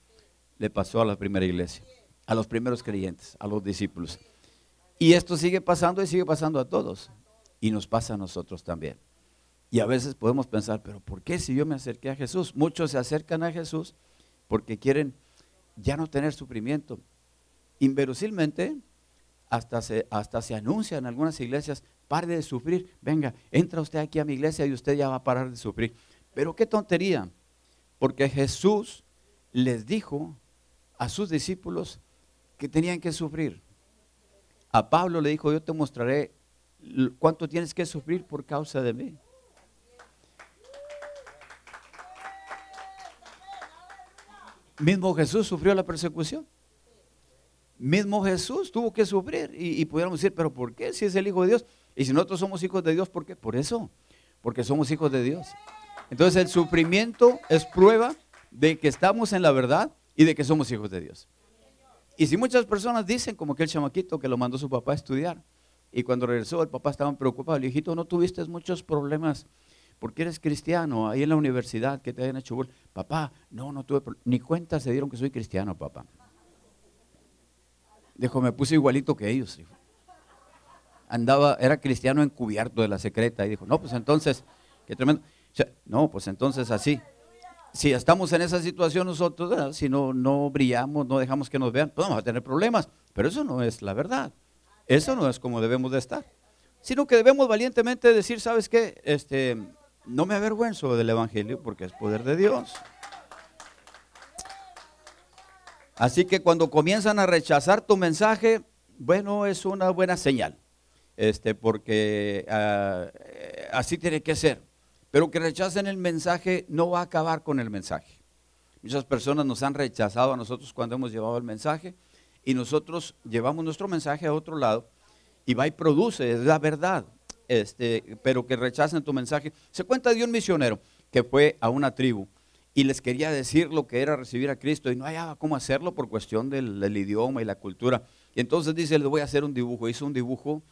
le pasó a la primera iglesia, a los primeros creyentes, a los discípulos. Y esto sigue pasando y sigue pasando a todos. Y nos pasa a nosotros también. Y a veces podemos pensar, pero ¿por qué si yo me acerqué a Jesús? Muchos se acercan a Jesús porque quieren ya no tener sufrimiento. Inverosímilmente, hasta se, hasta se anuncia en algunas iglesias, pare de sufrir, venga, entra usted aquí a mi iglesia y usted ya va a parar de sufrir. Pero qué tontería, porque Jesús les dijo a sus discípulos que tenían que sufrir. A Pablo le dijo, yo te mostraré cuánto tienes que sufrir por causa de mí. Mismo Jesús sufrió la persecución. Mismo Jesús tuvo que sufrir. Y, pudiéramos decir, pero ¿por qué? Si es el Hijo de Dios. Y si nosotros somos hijos de Dios, ¿por qué? Por eso. Porque somos hijos de Dios. Entonces el sufrimiento es prueba de que estamos en la verdad y de que somos hijos de Dios. Y si muchas personas dicen, como aquel chamaquito que lo mandó su papá a estudiar, y cuando regresó el papá estaba preocupado, el hijito, ¿no tuviste muchos problemas porque eres cristiano, ahí en la universidad que te hayan hecho Papá, no, no tuve, ni cuenta se dieron que soy cristiano, papá. Dijo, me puse igualito que ellos. Andaba, era cristiano encubierto de la secreta. Y dijo, no, pues entonces, qué tremendo. no, pues entonces así. Si estamos en esa situación nosotros, si no, no brillamos, no dejamos que nos vean, pues vamos a tener problemas. Pero eso no es la verdad. Eso no es como debemos de estar. Sino que debemos valientemente decir, ¿sabes qué? Este, no me avergüenzo del Evangelio porque es poder de Dios. Así que cuando comienzan a rechazar tu mensaje, bueno, es una buena señal, este, porque ah, así tiene que ser. Pero que rechacen el mensaje no va a acabar con el mensaje. Muchas personas nos han rechazado a nosotros cuando hemos llevado el mensaje y nosotros llevamos nuestro mensaje a otro lado y va y produce, es la verdad este, pero que rechacen tu mensaje. Se cuenta de un misionero que fue a una tribu y les quería decir lo que era recibir a Cristo y no hallaba cómo hacerlo por cuestión del, idioma y la cultura. Y entonces dice, le voy a hacer un dibujo. Hizo un dibujo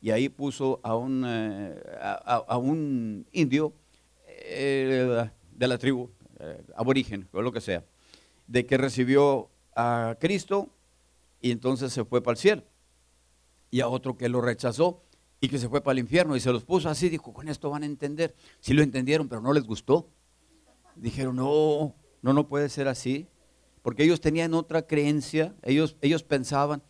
y ahí puso a un, eh, a, un indio eh, de la tribu, eh, aborigen o lo que sea, de que recibió a Cristo y entonces se fue para el cielo. Y a otro que lo rechazó y que se fue para el infierno y se los puso así, dijo, con esto van a entender. Sí lo entendieron, pero no les gustó. Dijeron, no, no, no puede ser así. porque ellos tenían otra creencia, ellos, ellos pensaban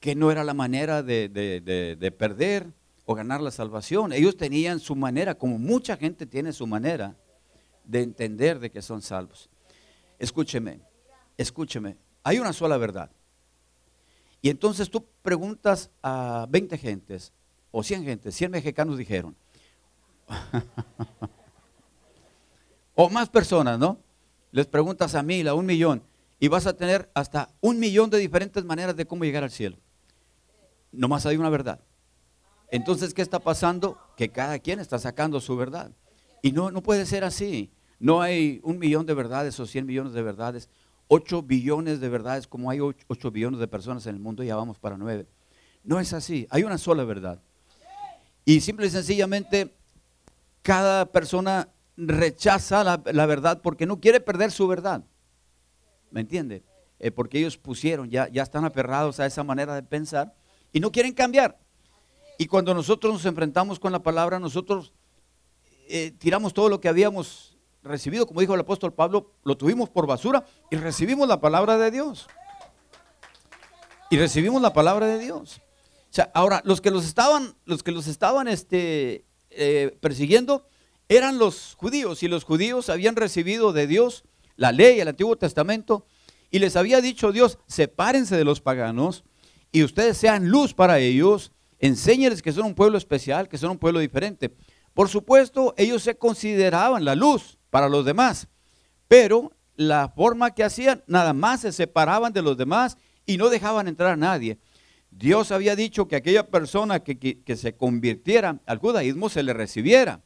que no era la manera de, de perder o ganar la salvación. Ellos tenían su manera, como mucha gente tiene su manera de entender de que son salvos. Escúcheme, escúcheme, hay una sola verdad. Y entonces tú preguntas a 20 gentes o 100 gentes, 100 mexicanos dijeron, o más personas, ¿no? Les preguntas a mil, a un millón, y vas a tener hasta un millón de diferentes maneras de cómo llegar al cielo. Nomás hay una verdad. Entonces, ¿qué está pasando? Que cada quien está sacando su verdad. Y no, no puede ser así. No hay un millón de verdades o cien millones de verdades. Ocho billones de verdades, como hay ocho, billones de personas en el mundo, ya vamos para nueve. No es así. Hay una sola verdad. Y simple y sencillamente, cada persona rechaza la, verdad porque no quiere perder su verdad. ¿Me entiende? Eh, porque ellos pusieron, ya, ya están aferrados a esa manera de pensar y no quieren cambiar. Y cuando nosotros nos enfrentamos con la palabra, nosotros eh, tiramos todo lo que habíamos recibido, como dijo el apóstol Pablo, lo tuvimos por basura y recibimos la palabra de Dios. Y recibimos la palabra de Dios. O sea, ahora, los que los estaban, los que los estaban este, eh, persiguiendo eran los judíos, y los judíos habían recibido de Dios la ley, el Antiguo Testamento, y les había dicho Dios, sepárense de los paganos, y ustedes sean luz para ellos, enséñeles que son un pueblo especial, que son un pueblo diferente. Por supuesto, ellos se consideraban la luz para los demás, pero la forma que hacían, nada más se separaban de los demás y no dejaban entrar a nadie. Dios había dicho que aquella persona que, que, se convirtiera al judaísmo se le recibiera.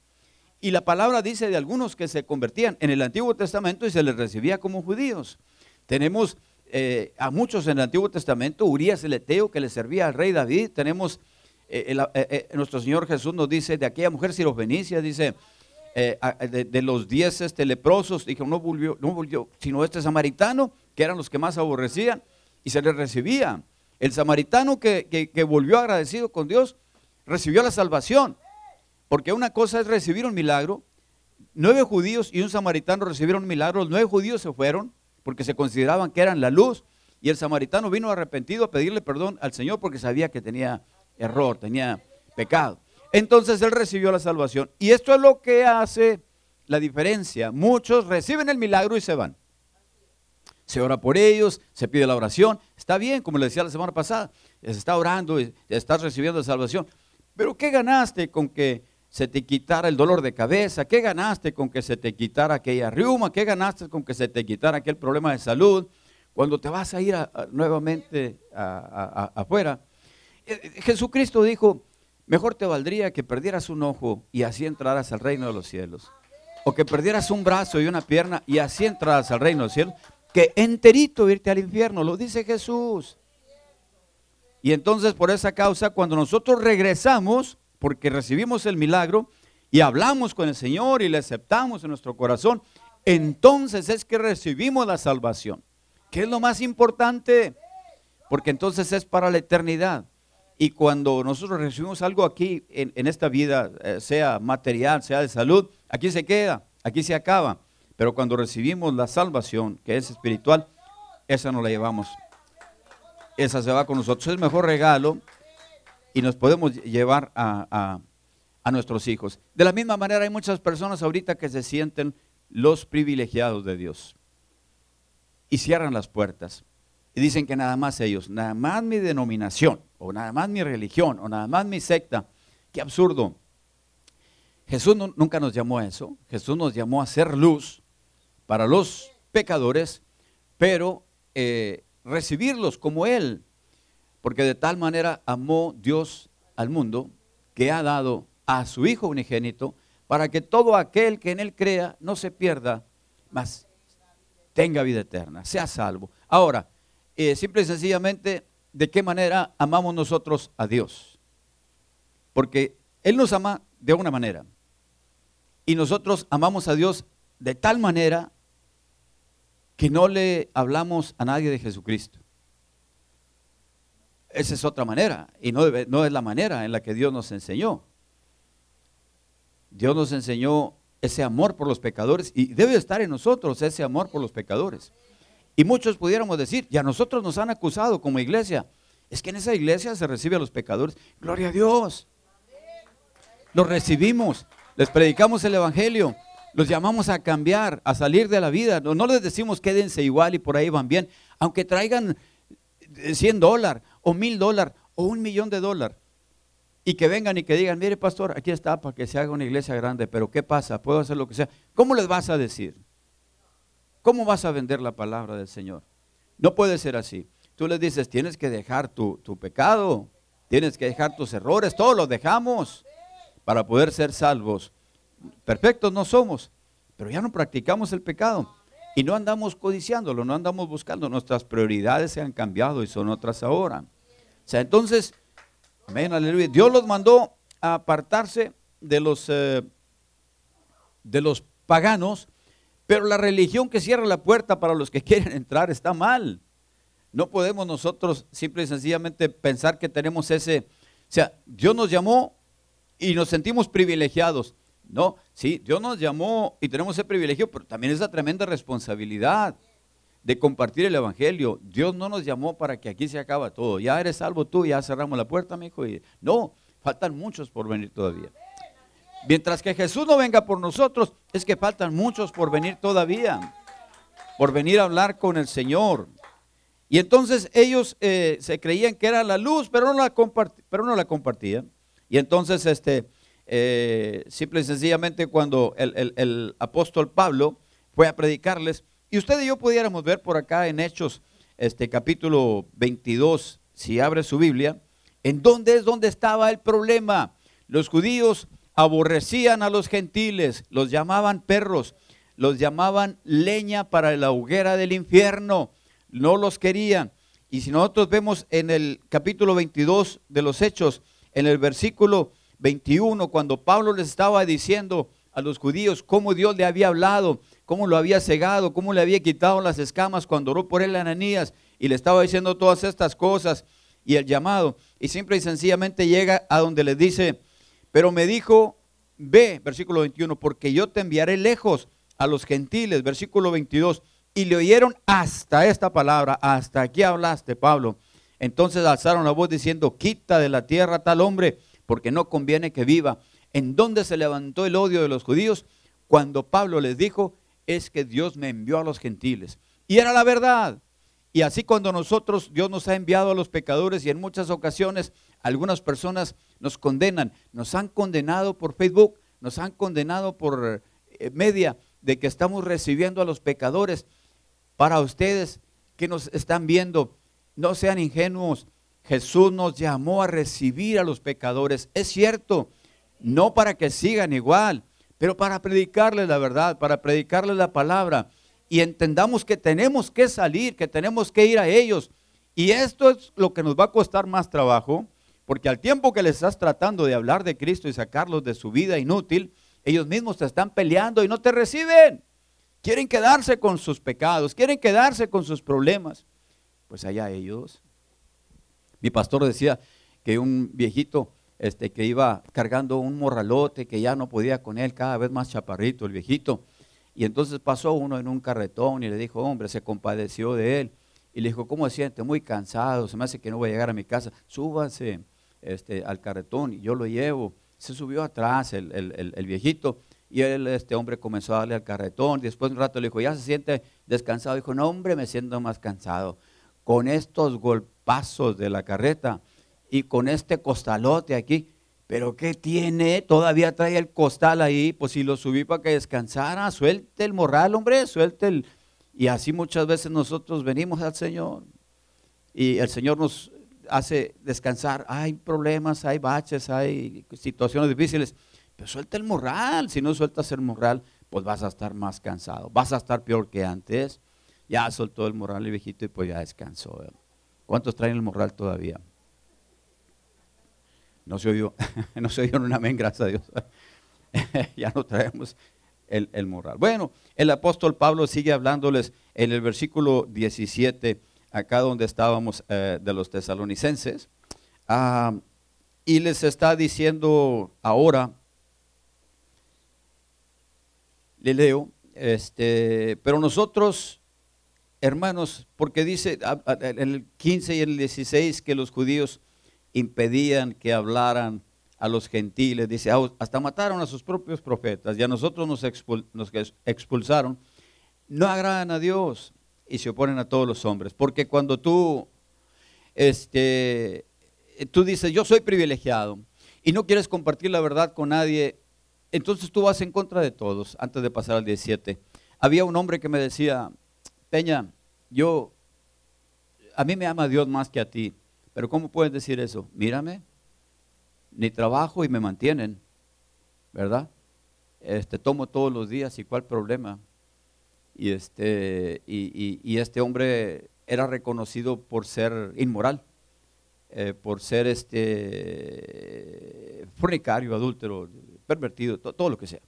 Y la palabra dice de algunos que se convertían en el Antiguo Testamento y se les recibía como judíos. Tenemos eh, a muchos en el Antiguo Testamento, Urias el Eteo que le servía al rey David. Tenemos, eh, eh, nuestro Señor Jesús nos dice de aquella mujer sirofenicia, dice, de, los diez este, leprosos, dijo, no volvió, no volvió, sino este samaritano, que eran los que más aborrecían, y se les recibía. El samaritano que, volvió agradecido con Dios recibió la salvación. Porque una cosa es recibir un milagro. Nueve judíos y un samaritano recibieron un milagro. Los nueve judíos se fueron porque se consideraban que eran la luz. Y el samaritano vino arrepentido a pedirle perdón al Señor porque sabía que tenía error, tenía pecado. Entonces él recibió la salvación. Y esto es lo que hace la diferencia. Muchos reciben el milagro y se van se ora por ellos, se pide la oración. Está bien, como le decía la semana pasada, se está orando y estás recibiendo salvación. Pero ¿qué ganaste con que se te quitara el dolor de cabeza? ¿Qué ganaste con que se te quitara aquella riuma? ¿Qué ganaste con que se te quitara aquel problema de salud? Cuando te vas a ir nuevamente afuera. Eh, eh, Jesucristo dijo, mejor te valdría que perdieras un ojo y así entraras al reino de los cielos. O que perdieras un brazo y una pierna y así entraras al reino de los cielos que enterito irte al infierno, lo dice Jesús. Y entonces por esa causa, cuando nosotros regresamos, porque recibimos el milagro y hablamos con el Señor y le aceptamos en nuestro corazón, entonces es que recibimos la salvación. ¿Qué es lo más importante? Porque entonces es para la eternidad. Y cuando nosotros recibimos algo aquí en, esta vida, eh, sea material, sea de salud, aquí se queda, aquí se acaba. Pero cuando recibimos la salvación, que es espiritual, esa no la llevamos. Esa se va con nosotros. Es el mejor regalo y nos podemos llevar a, nuestros hijos. De la misma manera hay muchas personas ahorita que se sienten los privilegiados de Dios y cierran las puertas y dicen que nada más ellos, nada más mi denominación o nada más mi religión o nada más mi secta. Qué absurdo. Jesús nunca nos llamó a eso. Jesús nos llamó a ser luz para los pecadores, pero eh, recibirlos como Él, porque de tal manera amó Dios al mundo que ha dado a su Hijo unigénito para que todo aquel que en Él crea no se pierda, mas tenga vida eterna, sea salvo. Ahora, eh, simple y sencillamente, ¿de qué manera amamos nosotros a Dios? Porque Él nos ama de una manera. Y nosotros amamos a Dios de tal manera que no le hablamos a nadie de Jesucristo. Esa es otra manera y no, no es la manera en la que Dios nos enseñó. Dios nos enseñó ese amor por los pecadores y debe estar en nosotros ese amor por los pecadores. Y muchos pudiéramos decir, y a nosotros nos han acusado como iglesia, es que en esa iglesia se recibe a los pecadores. Gloria a Dios. Los recibimos, les predicamos el Evangelio, los llamamos a cambiar, a salir de la vida. No, les decimos quédense igual y por ahí van bien, aunque traigan 100 dólares o 1000 dólares o un millón de dólares. Y que vengan y que digan, mire pastor, aquí está para que se haga una iglesia grande, pero ¿qué pasa? Puedo hacer lo que sea. ¿Cómo les vas a decir? ¿Cómo vas a vender la palabra del Señor? No puede ser así. Tú les dices, tienes que dejar tu, tu pecado, tienes que dejar tus errores, todos los dejamos para poder ser salvos. Perfectos no somos, pero ya no practicamos el pecado y no andamos codiciándolo, no andamos buscando. Nuestras prioridades se han cambiado y son otras ahora. O sea, entonces, amén, aleluya. Dios los mandó a apartarse de los, eh, de los paganos, pero la religión que cierra la puerta para los que quieren entrar está mal. No podemos nosotros simple y sencillamente pensar que tenemos ese, o sea, Dios nos llamó y nos sentimos privilegiados. No, sí, Dios nos llamó y tenemos ese privilegio, pero también esa tremenda responsabilidad de compartir el Evangelio. Dios no nos llamó para que aquí se acaba todo. Ya eres salvo tú, ya cerramos la puerta, mi hijo. No, faltan muchos por venir todavía. Mientras que Jesús no venga por nosotros, es que faltan muchos por venir todavía, por venir a hablar con el Señor. Y entonces ellos eh, se creían que era la luz, pero no la, pero no la compartían. Y entonces este, eh, simple y sencillamente cuando el, apóstol Pablo fue a predicarles, y usted y yo pudiéramos ver por acá en Hechos, este capítulo 22, si abre su Biblia, en dónde es donde estaba el problema. Los judíos aborrecían a los gentiles, los llamaban perros, los llamaban leña para la hoguera del infierno, no los querían. Y si nosotros vemos en el capítulo 22 de los Hechos, en el versículo 21, cuando Pablo les estaba diciendo a los judíos cómo Dios le había hablado, cómo lo había cegado, cómo le había quitado las escamas cuando oró por él Ananías y le estaba diciendo todas estas cosas y el llamado. Y simple y sencillamente llega a donde le dice, pero me dijo, ve, versículo 21, porque yo te enviaré lejos a los gentiles, versículo 22. Y le oyeron hasta esta palabra, hasta aquí hablaste, Pablo. Entonces alzaron la voz diciendo, quita de la tierra tal hombre porque no conviene que viva. ¿En dónde se levantó el odio de los judíos? Cuando Pablo les dijo, es que Dios me envió a los gentiles. Y era la verdad. Y así cuando nosotros, Dios nos ha enviado a los pecadores y en muchas ocasiones algunas personas nos condenan, nos han condenado por Facebook, nos han condenado por eh, media de que estamos recibiendo a los pecadores. Para ustedes que nos están viendo, no sean ingenuos, Jesús nos llamó a recibir a los pecadores. Es cierto, no para que sigan igual, pero para predicarles la verdad, para predicarles la palabra. Y entendamos que tenemos que salir, que tenemos que ir a ellos. Y esto es lo que nos va a costar más trabajo, porque al tiempo que les estás tratando de hablar de Cristo y sacarlos de su vida inútil, ellos mismos te están peleando y no te reciben. Quieren quedarse con sus pecados, quieren quedarse con sus problemas. Pues allá ellos. Mi pastor decía que un viejito este, que iba cargando un morralote, que ya no podía con él, cada vez más chaparrito el viejito. Y entonces pasó uno en un carretón y le dijo, hombre, se compadeció de él. Y le dijo, ¿cómo se siente? Muy cansado, se me hace que no voy a llegar a mi casa. Súbase este, al carretón y yo lo llevo. Se subió atrás el, el, viejito y él, este hombre comenzó a darle al carretón. Después de un rato le dijo, ¿ya se siente descansado? Dijo, no, hombre, me siento más cansado. Con estos golpes pasos de la carreta y con este costalote aquí. Pero ¿qué tiene? Todavía trae el costal ahí, pues si lo subí para que descansara, suelte el morral, hombre, suelte el... Y así muchas veces nosotros venimos al Señor y el Señor nos hace descansar. Hay problemas, hay baches, hay situaciones difíciles, pero suelta el morral. Si no sueltas el morral, pues vas a estar más cansado, vas a estar peor que antes. Ya soltó el morral el viejito y pues ya descansó. ¿Cuántos traen el morral todavía? No se oyó, no se oyó un amén, gracias a Dios. ya no traemos el, el, morral. Bueno, el apóstol Pablo sigue hablándoles en el versículo 17, acá donde estábamos eh, de los tesalonicenses, ah, y les está diciendo ahora, le leo, este, pero nosotros hermanos, porque dice en el 15 y el 16 que los judíos impedían que hablaran a los gentiles, dice, hasta mataron a sus propios profetas y a nosotros nos, nos expulsaron, no agradan a Dios y se oponen a todos los hombres, porque cuando tú, este, tú dices, yo soy privilegiado y no quieres compartir la verdad con nadie, entonces tú vas en contra de todos, antes de pasar al 17. Había un hombre que me decía, Peña, yo, a mí me ama Dios más que a ti, pero ¿cómo puedes decir eso? Mírame, ni trabajo y me mantienen, ¿verdad? Este, tomo todos los días y cuál problema. Y este, y, este hombre era reconocido por ser inmoral, eh, por ser este fornicario, adúltero, pervertido, todo lo que sea.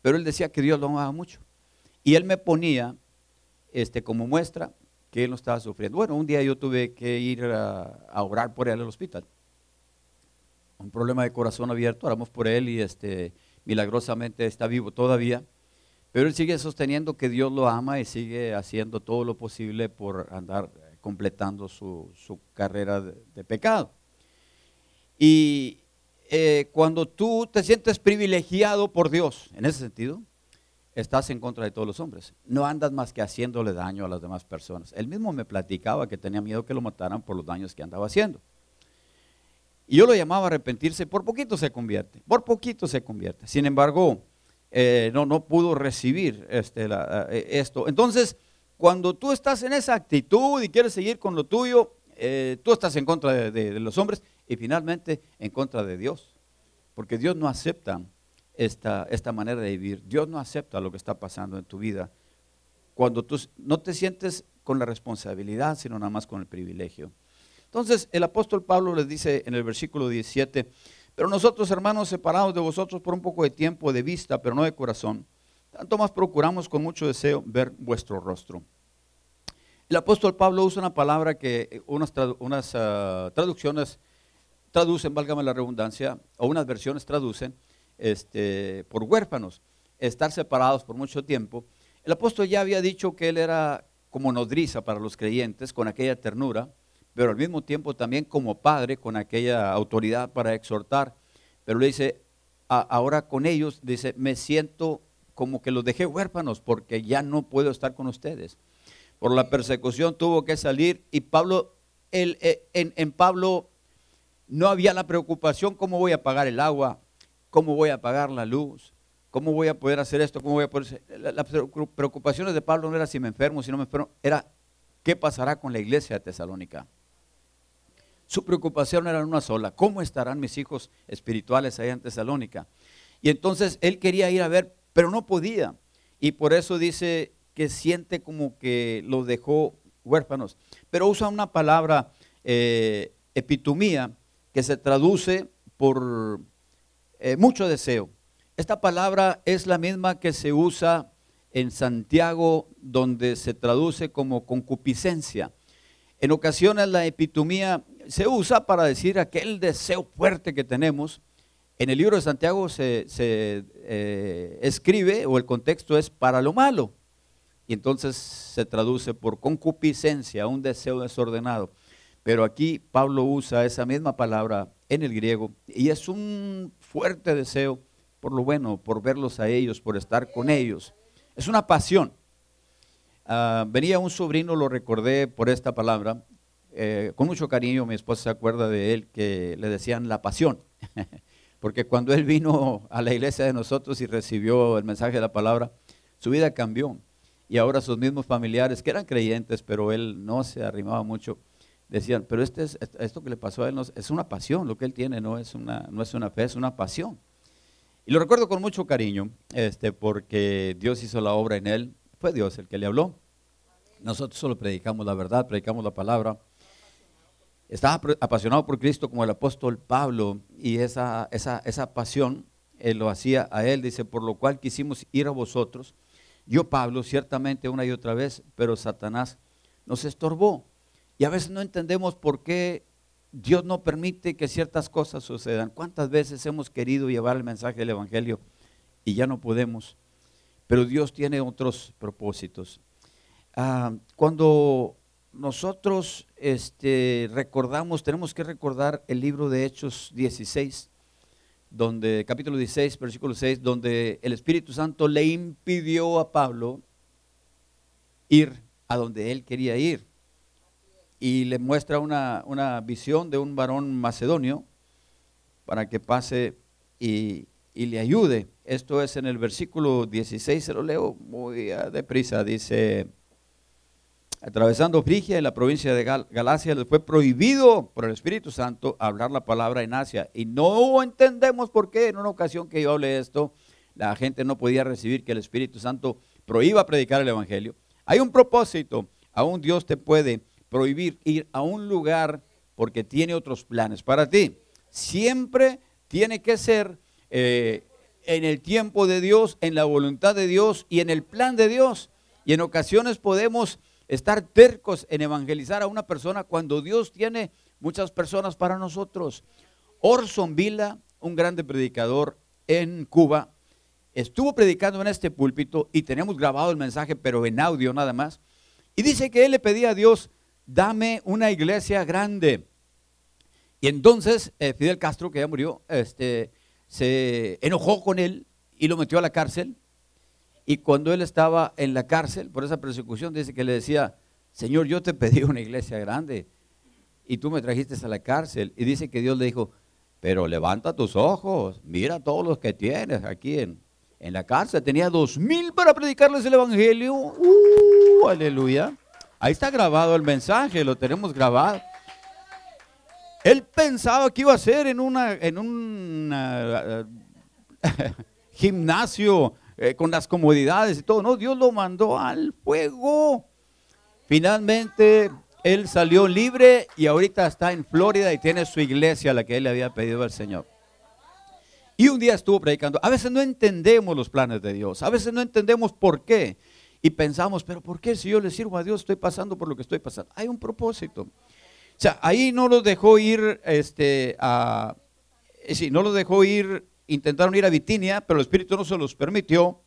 Pero él decía que Dios lo amaba mucho. Y él me ponía este, como muestra que él no estaba sufriendo. Bueno, un día yo tuve que ir a, orar por él al hospital. Un problema de corazón abierto, oramos por él y este, milagrosamente está vivo todavía. Pero él sigue sosteniendo que Dios lo ama y sigue haciendo todo lo posible por andar completando su, carrera de, pecado. Y eh, cuando tú te sientes privilegiado por Dios, en ese sentido, estás en contra de todos los hombres. No andas más que haciéndole daño a las demás personas. Él mismo me platicaba que tenía miedo que lo mataran por los daños que andaba haciendo. Y yo lo llamaba a arrepentirse, por poquito se convierte, por poquito se convierte. Sin embargo, eh, no, no pudo recibir este, eh, esto. Entonces, cuando tú estás en esa actitud y quieres seguir con lo tuyo, eh, tú estás en contra de los hombres y finalmente en contra de Dios. Porque Dios no acepta esta, esta manera de vivir. Dios no acepta lo que está pasando en tu vida cuando tú no te sientes con la responsabilidad, sino nada más con el privilegio. Entonces el apóstol Pablo les dice en el versículo 17, pero nosotros hermanos separados de vosotros por un poco de tiempo de vista, pero no de corazón, tanto más procuramos con mucho deseo ver vuestro rostro. El apóstol Pablo usa una palabra que unas, unas ah, traducciones traducen, válgame la redundancia, o unas versiones traducen, este, por huérfanos, estar separados por mucho tiempo. El apóstol ya había dicho que él era como nodriza para los creyentes, con aquella ternura, pero al mismo tiempo también como padre, con aquella autoridad para exhortar. Pero le dice, ahora con ellos, dice, me siento como que los dejé huérfanos porque ya no puedo estar con ustedes. Por la persecución tuvo que salir y Pablo, eh, en, en Pablo no había la preocupación, ¿cómo voy a pagar el agua? ¿Cómo voy a pagar la luz? ¿Cómo voy a poder hacer esto? ¿Cómo voy a poder Las preocupaciones de Pablo no era si me enfermo, si no me enfermo, era qué pasará con la iglesia de Tesalónica. Su preocupación era una sola, ¿cómo estarán mis hijos espirituales allá en Tesalónica? Y entonces él quería ir a ver, pero no podía. Y por eso dice que siente como que los dejó huérfanos. Pero usa una palabra eh, epitumía que se traduce por eh, mucho deseo. Esta palabra es la misma que se usa en Santiago, donde se traduce como concupiscencia. En ocasiones la epitomía se usa para decir aquel deseo fuerte que tenemos. En el libro de Santiago se, eh, escribe, o el contexto es para lo malo, y entonces se traduce por concupiscencia, un deseo desordenado. Pero aquí Pablo usa esa misma palabra en el griego y es un fuerte deseo por lo bueno, por verlos a ellos, por estar con ellos. Es una pasión. Ah, venía un sobrino, lo recordé por esta palabra, eh, con mucho cariño, mi esposa se acuerda de él, que le decían la pasión, porque cuando él vino a la iglesia de nosotros y recibió el mensaje de la palabra, su vida cambió. Y ahora sus mismos familiares, que eran creyentes, pero él no se arrimaba mucho, decían, pero este es, esto que le pasó a él es una pasión, lo que él tiene no es una, no es una fe, es una pasión. Y lo recuerdo con mucho cariño, este, porque Dios hizo la obra en él, fue Dios el que le habló. Nosotros solo predicamos la verdad, predicamos la palabra. Estaba apasionado por Cristo como el apóstol Pablo y esa, esa, esa pasión él lo hacía a él, dice, por lo cual quisimos ir a vosotros. Yo, Pablo, ciertamente una y otra vez, pero Satanás nos estorbó. Y a veces no entendemos por qué Dios no permite que ciertas cosas sucedan. ¿Cuántas veces hemos querido llevar el mensaje del Evangelio y ya no podemos? Pero Dios tiene otros propósitos. Ah, cuando nosotros este, recordamos, tenemos que recordar el libro de Hechos 16, donde, capítulo 16, versículo 6, donde el Espíritu Santo le impidió a Pablo ir a donde él quería ir. Y le muestra una, una visión de un varón macedonio para que pase y, y le ayude. Esto es en el versículo 16, se lo leo muy deprisa, dice, atravesando Frigia y la provincia de Galacia, les fue prohibido por el Espíritu Santo hablar la palabra en Asia. Y no entendemos por qué en una ocasión que yo hablé esto, la gente no podía recibir que el Espíritu Santo prohíba predicar el Evangelio. Hay un propósito, aún Dios te puede prohibir ir a un lugar porque tiene otros planes para ti. Siempre tiene que ser eh, en el tiempo de Dios, en la voluntad de Dios y en el plan de Dios. Y en ocasiones podemos estar tercos en evangelizar a una persona cuando Dios tiene muchas personas para nosotros. Orson Villa, un grande predicador en Cuba, estuvo predicando en este púlpito y tenemos grabado el mensaje, pero en audio nada más. Y dice que él le pedía a Dios, dame una iglesia grande. Y entonces eh, Fidel Castro, que ya murió, este, se enojó con él y lo metió a la cárcel. Y cuando él estaba en la cárcel por esa persecución, dice que le decía, Señor, yo te pedí una iglesia grande y tú me trajiste a la cárcel. Y dice que Dios le dijo, pero levanta tus ojos, mira todos los que tienes aquí en, en la cárcel. Tenía dos mil para predicarles el Evangelio. Uh, aleluya. Ahí está grabado el mensaje, lo tenemos grabado. Él pensaba que iba a ser en en un eh, gimnasio eh, con las comodidades y todo. No, Dios lo mandó al fuego. Finalmente, él salió libre y ahorita está en Florida y tiene su iglesia, la que él le había pedido al Señor. Y un día estuvo predicando. A veces no entendemos los planes de Dios. A veces no entendemos por qué. Y pensamos, pero ¿por qué si yo le sirvo a Dios estoy pasando por lo que estoy pasando? Hay un propósito. O sea, ahí no los dejó ir, este, a, eh, sí, no los dejó ir, intentaron ir a Bitinia, pero el Espíritu no se los permitió.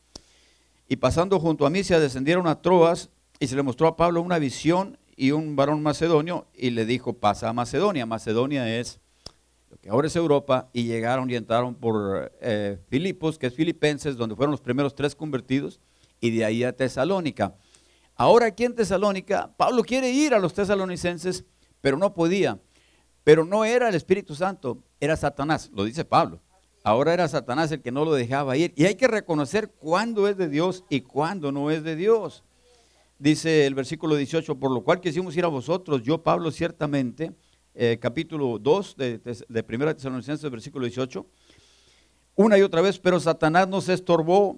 Y pasando junto a se descendieron a Troas y se le mostró a Pablo una visión y un varón macedonio y le dijo, pasa a Macedonia. Macedonia es lo que ahora es Europa y llegaron y entraron por eh, Filipos, que es Filipenses, donde fueron los primeros tres convertidos, y de ahí a Tesalónica. Ahora aquí en Tesalónica, Pablo quiere ir a los tesalonicenses pero no podía. Pero no era el Espíritu Santo, era Satanás, lo dice Pablo. Ahora era Satanás el que no lo dejaba ir. Y hay que reconocer cuándo es de Dios y cuándo no es de Dios. Dice el versículo 18, por lo cual quisimos ir a vosotros, yo Pablo ciertamente, eh, capítulo 2 de, de, Primera Tesalonicenses, versículo 18, una y otra vez, pero Satanás nos estorbó.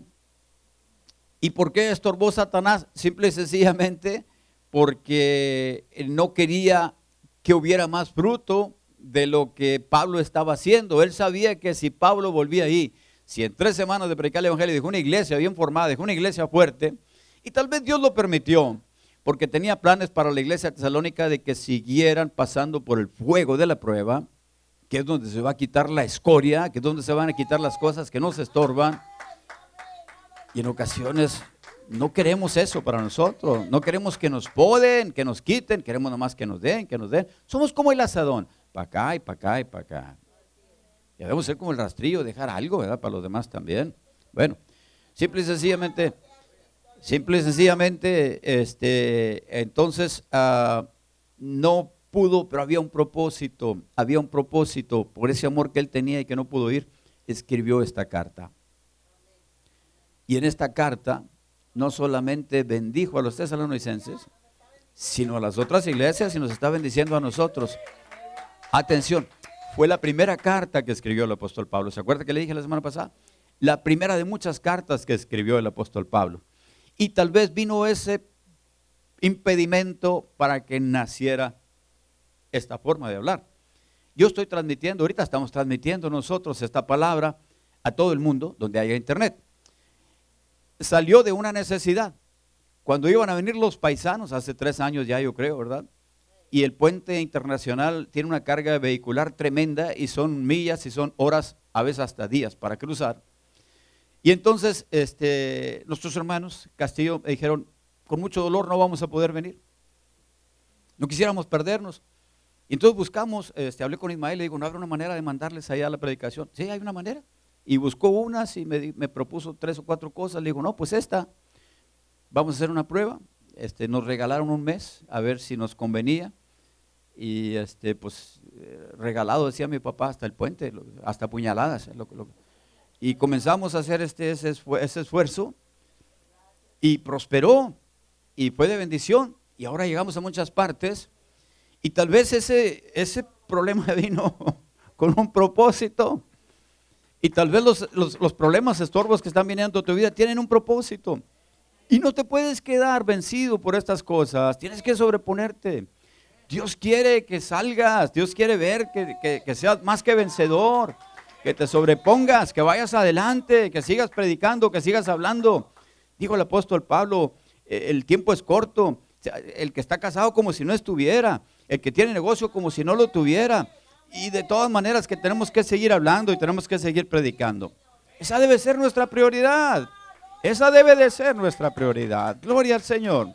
¿Y por qué estorbó Satanás? Simple y sencillamente porque no quería que hubiera más fruto de lo que Pablo estaba haciendo. Él sabía que si Pablo volvía ahí, si en tres semanas de predicar el Evangelio dejó una iglesia bien formada, dejó una iglesia fuerte, y tal vez Dios lo permitió, porque tenía planes para la iglesia tesalónica de que siguieran pasando por el fuego de la prueba, que es donde se va a quitar la escoria, que es donde se van a quitar las cosas que no se estorban. Y en ocasiones no queremos eso para nosotros. No queremos que nos poden, que nos quiten. Queremos nomás que nos den, que nos den. Somos como el asadón. Para acá y para acá y para acá. Y debemos ser como el rastrillo, dejar algo, ¿verdad? Para los demás también. Bueno, simple y sencillamente, simple y sencillamente, este, entonces uh, no pudo, pero había un propósito, había un propósito por ese amor que él tenía y que no pudo ir, escribió esta carta. Y en esta carta no solamente bendijo a los tesalonicenses, sino a las otras iglesias y nos está bendiciendo a nosotros. Atención, fue la primera carta que escribió el apóstol Pablo. ¿Se acuerda que le dije la semana pasada? La primera de muchas cartas que escribió el apóstol Pablo. Y tal vez vino ese impedimento para que naciera esta forma de hablar. Yo estoy transmitiendo, ahorita estamos transmitiendo nosotros esta palabra a todo el mundo donde haya internet salió de una necesidad. Cuando iban a venir los paisanos, hace tres años ya yo creo, ¿verdad? Y el puente internacional tiene una carga vehicular tremenda y son millas y son horas, a veces hasta días para cruzar. Y entonces este, nuestros hermanos Castillo me dijeron, con mucho dolor no vamos a poder venir. No quisiéramos perdernos. Y entonces buscamos, este, hablé con Ismael y le digo, ¿no habrá una manera de mandarles allá a la predicación? Sí, hay una manera. Y buscó unas y me, me, propuso tres o cuatro cosas. Le digo, no, pues esta, vamos a hacer una prueba. Este, nos regalaron un mes a ver si nos convenía. Y este, pues eh, regalado, decía mi papá, hasta el puente, hasta puñaladas. y comenzamos a hacer este, ese, ese esfuerzo y prosperó y fue de bendición. Y ahora llegamos a muchas partes y tal vez ese, ese problema vino con un propósito. Y tal vez los, los, problemas, estorbos que están viniendo a tu vida tienen un propósito. Y no te puedes quedar vencido por estas cosas. Tienes que sobreponerte. Dios quiere que salgas. Dios quiere ver que, que seas más que vencedor. Que te sobrepongas, que vayas adelante, que sigas predicando, que sigas hablando. Dijo el apóstol Pablo, eh, el tiempo es corto. El que está casado como si no estuviera el que tiene negocio como si no lo tuviera. Y de todas maneras que tenemos que seguir hablando y tenemos que seguir predicando. Esa debe ser nuestra prioridad. Esa debe de ser nuestra prioridad. Gloria al Señor.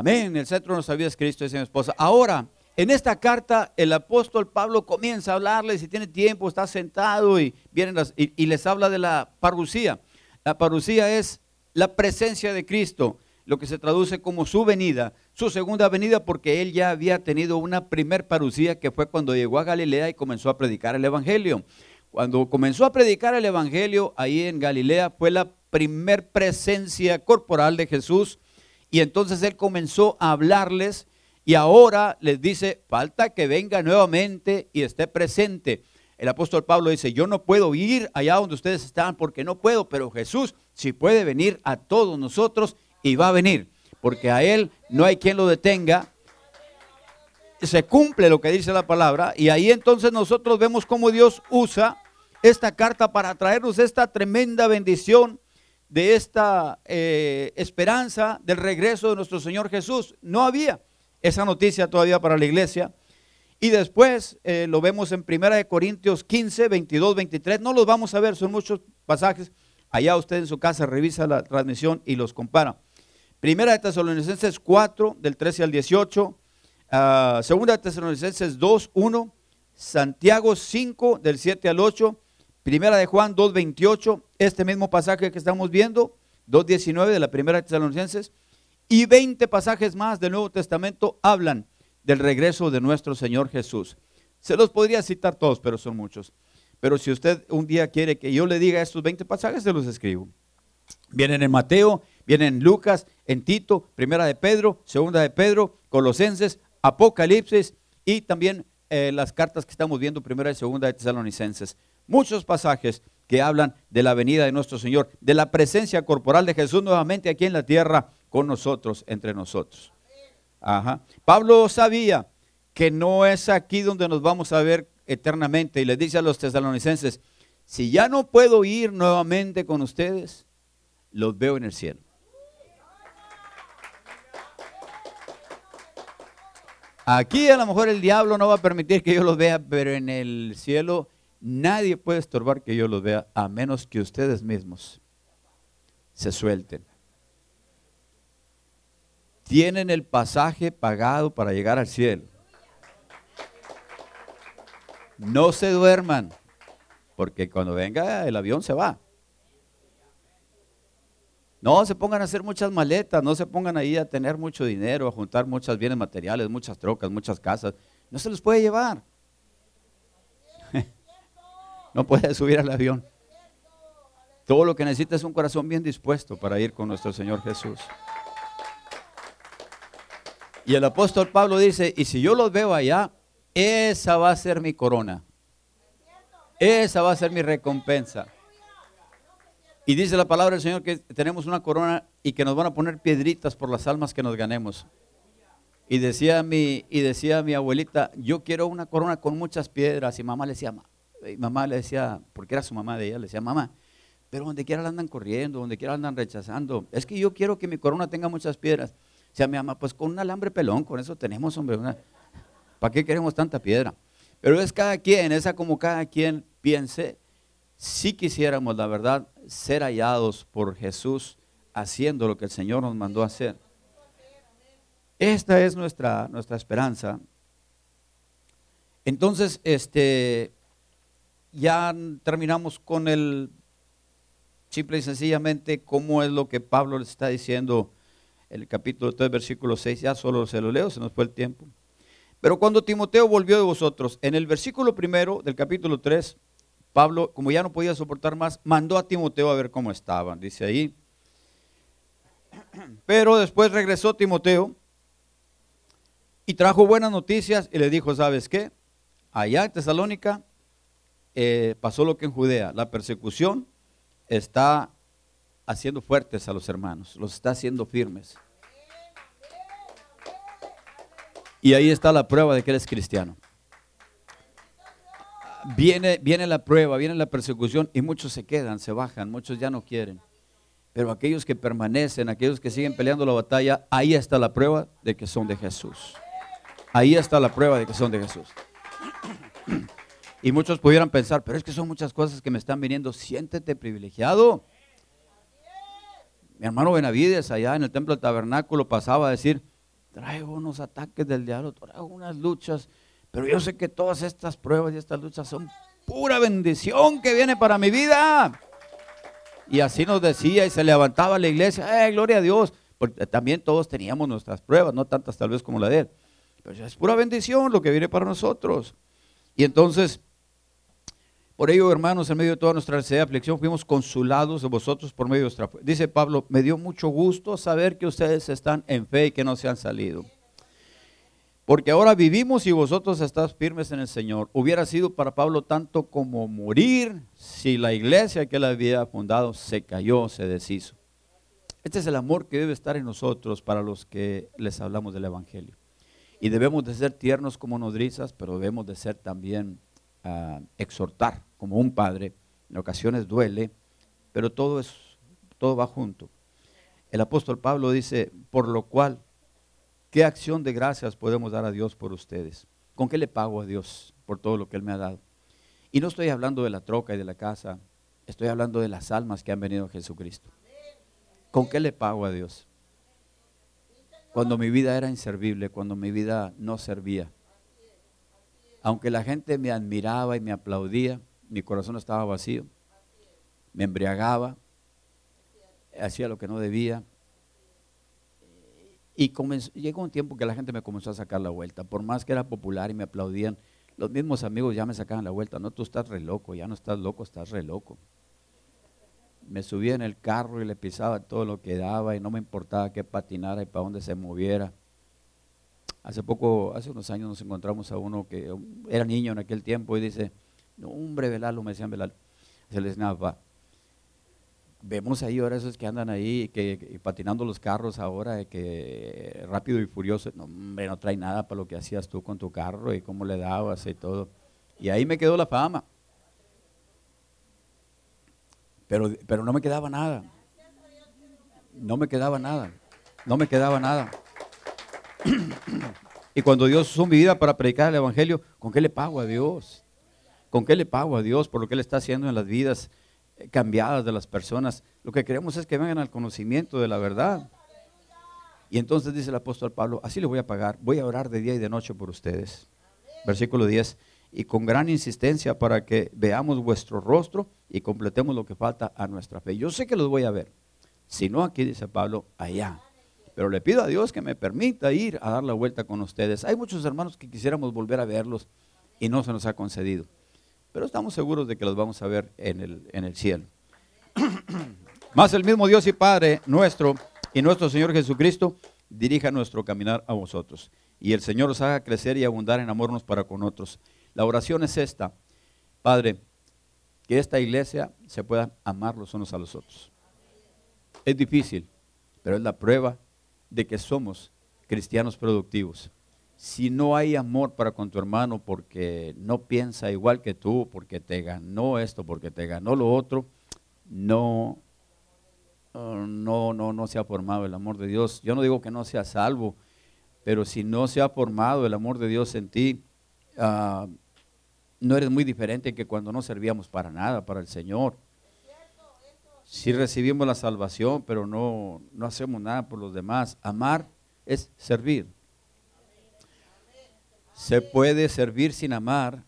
Amén. El centro de nuestra vida es Cristo, dice mi esposa. Ahora, en esta carta, el apóstol Pablo comienza a hablarles, si tiene tiempo, está sentado y, vienen y, y les habla de la parucía. La parucía es la presencia de Cristo lo que se traduce como su venida, su segunda venida, porque él ya había tenido una primer parucía que fue cuando llegó a Galilea y comenzó a predicar el Evangelio. Cuando comenzó a predicar el Evangelio ahí en Galilea fue la primer presencia corporal de Jesús y entonces él comenzó a hablarles y ahora les dice, falta que venga nuevamente y esté presente. El apóstol Pablo dice, yo no puedo ir allá donde ustedes están porque no puedo, pero Jesús sí puede venir a todos nosotros y va a venir, porque a Él no hay quien lo detenga. Se cumple lo que dice la palabra y ahí entonces nosotros vemos cómo Dios usa esta carta para traernos esta tremenda bendición de esta eh, esperanza del regreso de nuestro Señor Jesús. No había esa noticia todavía para la iglesia. Y después eh, lo vemos en 1 Corintios 15, 22, 23. No los vamos a ver, son muchos pasajes. Allá usted en su casa revisa la transmisión y los compara. Primera de Tesalonicenses 4, del 13 al 18. Ah, segunda de Tesalonicenses 2, 1. Santiago 5, del 7 al 8. Primera de Juan 2, 28. Este mismo pasaje que estamos viendo. 2, 19 de la primera de Tesalonicenses. Y 20 pasajes más del Nuevo Testamento hablan del regreso de nuestro Señor Jesús. Se los podría citar todos, pero son muchos. Pero si usted un día quiere que yo le diga estos 20 pasajes, se los escribo. Vienen en Mateo, vienen en Lucas, en Tito, Primera de Pedro, Segunda de Pedro, Colosenses, Apocalipsis y también eh, las cartas que estamos viendo, Primera y Segunda de Tesalonicenses. Muchos pasajes que hablan de la venida de nuestro Señor, de la presencia corporal de Jesús nuevamente aquí en la tierra con nosotros, entre nosotros. Ajá. Pablo sabía que no es aquí donde nos vamos a ver eternamente y le dice a los tesalonicenses, si ya no puedo ir nuevamente con ustedes, los veo en el cielo. Aquí a lo mejor el diablo no va a permitir que yo los vea, pero en el cielo nadie puede estorbar que yo los vea, a menos que ustedes mismos se suelten. Tienen el pasaje pagado para llegar al cielo. No se duerman, porque cuando venga el avión se va. No se pongan a hacer muchas maletas, no se pongan ahí a tener mucho dinero, a juntar muchos bienes materiales, muchas trocas, muchas casas. No se los puede llevar. No puede subir al avión. Todo lo que necesita es un corazón bien dispuesto para ir con nuestro Señor Jesús. Y el apóstol Pablo dice, y si yo los veo allá, esa va a ser mi corona. Esa va a ser mi recompensa. Y dice la palabra del Señor que tenemos una corona y que nos van a poner piedritas por las almas que nos ganemos. Y decía mi, y decía mi abuelita, yo quiero una corona con muchas piedras. Y mamá le decía, mamá le decía, porque era su mamá de ella, le decía, mamá, pero donde quiera la andan corriendo, donde quiera la andan rechazando. Es que yo quiero que mi corona tenga muchas piedras. O sea, mi mamá, pues con un alambre pelón, con eso tenemos, hombre. ¿Para qué queremos tanta piedra? Pero es cada quien, esa como cada quien piense si quisiéramos, la verdad, ser hallados por Jesús haciendo lo que el Señor nos mandó hacer. Esta es nuestra, nuestra esperanza. Entonces, este, ya terminamos con el simple y sencillamente cómo es lo que Pablo le está diciendo en el capítulo 3, versículo 6. Ya solo se lo leo, se nos fue el tiempo. Pero cuando Timoteo volvió de vosotros, en el versículo primero del capítulo 3, Pablo, como ya no podía soportar más, mandó a Timoteo a ver cómo estaban, dice ahí. Pero después regresó Timoteo y trajo buenas noticias y le dijo, ¿sabes qué? Allá en Tesalónica eh, pasó lo que en Judea, la persecución está haciendo fuertes a los hermanos, los está haciendo firmes. Y ahí está la prueba de que eres cristiano. Viene, viene la prueba, viene la persecución y muchos se quedan, se bajan, muchos ya no quieren. Pero aquellos que permanecen, aquellos que siguen peleando la batalla, ahí está la prueba de que son de Jesús. Ahí está la prueba de que son de Jesús. Y muchos pudieran pensar, pero es que son muchas cosas que me están viniendo. Siéntete privilegiado. Mi hermano Benavides allá en el templo del tabernáculo pasaba a decir, traigo unos ataques del diablo, traigo unas luchas, pero yo sé que todas estas pruebas y estas luchas son pura bendición que viene para mi vida. Y así nos decía y se levantaba la iglesia, ¡eh, gloria a Dios! Porque también todos teníamos nuestras pruebas, no tantas tal vez como la de él. Pero es pura bendición lo que viene para nosotros. Y entonces, por ello, hermanos, en medio de toda nuestra necesidad de aflicción, fuimos consulados de vosotros por medio de nuestra fe. Dice Pablo, me dio mucho gusto saber que ustedes están en fe y que no se han salido. Porque ahora vivimos y vosotros estás firmes en el Señor. Hubiera sido para Pablo tanto como morir si la iglesia que él había fundado se cayó, se deshizo. Este es el amor que debe estar en nosotros para los que les hablamos del Evangelio. Y debemos de ser tiernos como nodrizas, pero debemos de ser también uh, exhortar como un padre. En ocasiones duele, pero todo, es, todo va junto. El apóstol Pablo dice, por lo cual, ¿qué acción de gracias podemos dar a Dios por ustedes? ¿Con qué le pago a Dios por todo lo que Él me ha dado? Y no estoy hablando de la troca y de la casa, estoy hablando de las almas que han venido a Jesucristo. ¿Con qué le pago a Dios? Cuando mi vida era inservible, cuando mi vida no servía. Aunque la gente me admiraba y me aplaudía, mi corazón estaba vacío. Me embriagaba, hacía lo que no debía. Y llegó un tiempo que la gente me comenzó a sacar la vuelta. Por más que era popular y me aplaudían, los mismos amigos ya me sacaban la vuelta. No, tú estás re loco, ya no estás loco, estás re loco. Me subía en el carro y le pisaba todo lo que daba y no me importaba que patinara y para dónde se moviera. Hace poco, hace unos años nos encontramos a uno que era niño en aquel tiempo y dice, no, hombre, Velalo, me decían Velalo. Se les nada, vemos ahí ahora esos que andan ahí que, patinando los carros ahora que rápido y furioso no hombre no trae nada para lo que hacías tú con tu carro y cómo le dabas y todo. Y ahí me quedó la fama. Pero pero no me quedaba nada. No me quedaba nada. No me quedaba nada. Y cuando Dios usó mi vida para predicar el evangelio con qué le pago a Dios con qué le pago a Dios por lo que él está haciendo en las vidas cambiadas de las personas. Lo que queremos es que vengan al conocimiento de la verdad. Y entonces dice el apóstol Pablo, así le voy a pagar, voy a orar de día y de noche por ustedes. Versículo 10, y con gran insistencia para que veamos vuestro rostro y completemos lo que falta a nuestra fe. Yo sé que los voy a ver, si no aquí dice Pablo, allá. Pero le pido a Dios que me permita ir a dar la vuelta con ustedes. Hay muchos hermanos que quisiéramos volver a verlos y no se nos ha concedido pero estamos seguros de que los vamos a ver en el, en el cielo. Más el mismo Dios y Padre nuestro y nuestro Señor Jesucristo dirija nuestro caminar a vosotros. Y el Señor os haga crecer y abundar en amor unos para con otros. La oración es esta. Padre, que esta iglesia se pueda amar los unos a los otros. Es difícil, pero es la prueba de que somos cristianos productivos si no hay amor para con tu hermano porque no piensa igual que tú, porque te ganó esto, porque te ganó lo otro, no, no, no, no se ha formado el amor de Dios. Yo no digo que no sea salvo, pero si no se ha formado el amor de Dios en ti, ah, no eres muy diferente que cuando no servíamos para nada, para el Señor. Si recibimos la salvación, pero no, no hacemos nada por los demás. Amar es servir. Se puede servir sin amar,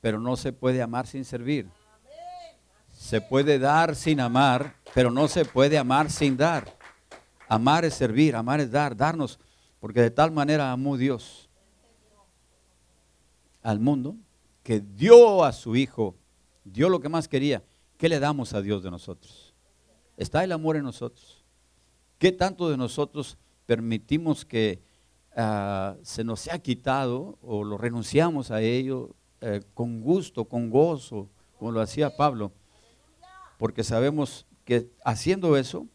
pero no se puede amar sin servir. Se puede dar sin amar, pero no se puede amar sin dar. Amar es servir, amar es dar, darnos, porque de tal manera amó Dios al mundo que dio a su Hijo, dio lo que más quería. ¿Qué le damos a Dios de nosotros? Está el amor en nosotros. ¿Qué tanto de nosotros permitimos que ah, se nos sea quitado o lo renunciamos a ello eh, con gusto, con gozo, como lo hacía Pablo? Porque sabemos que haciendo eso,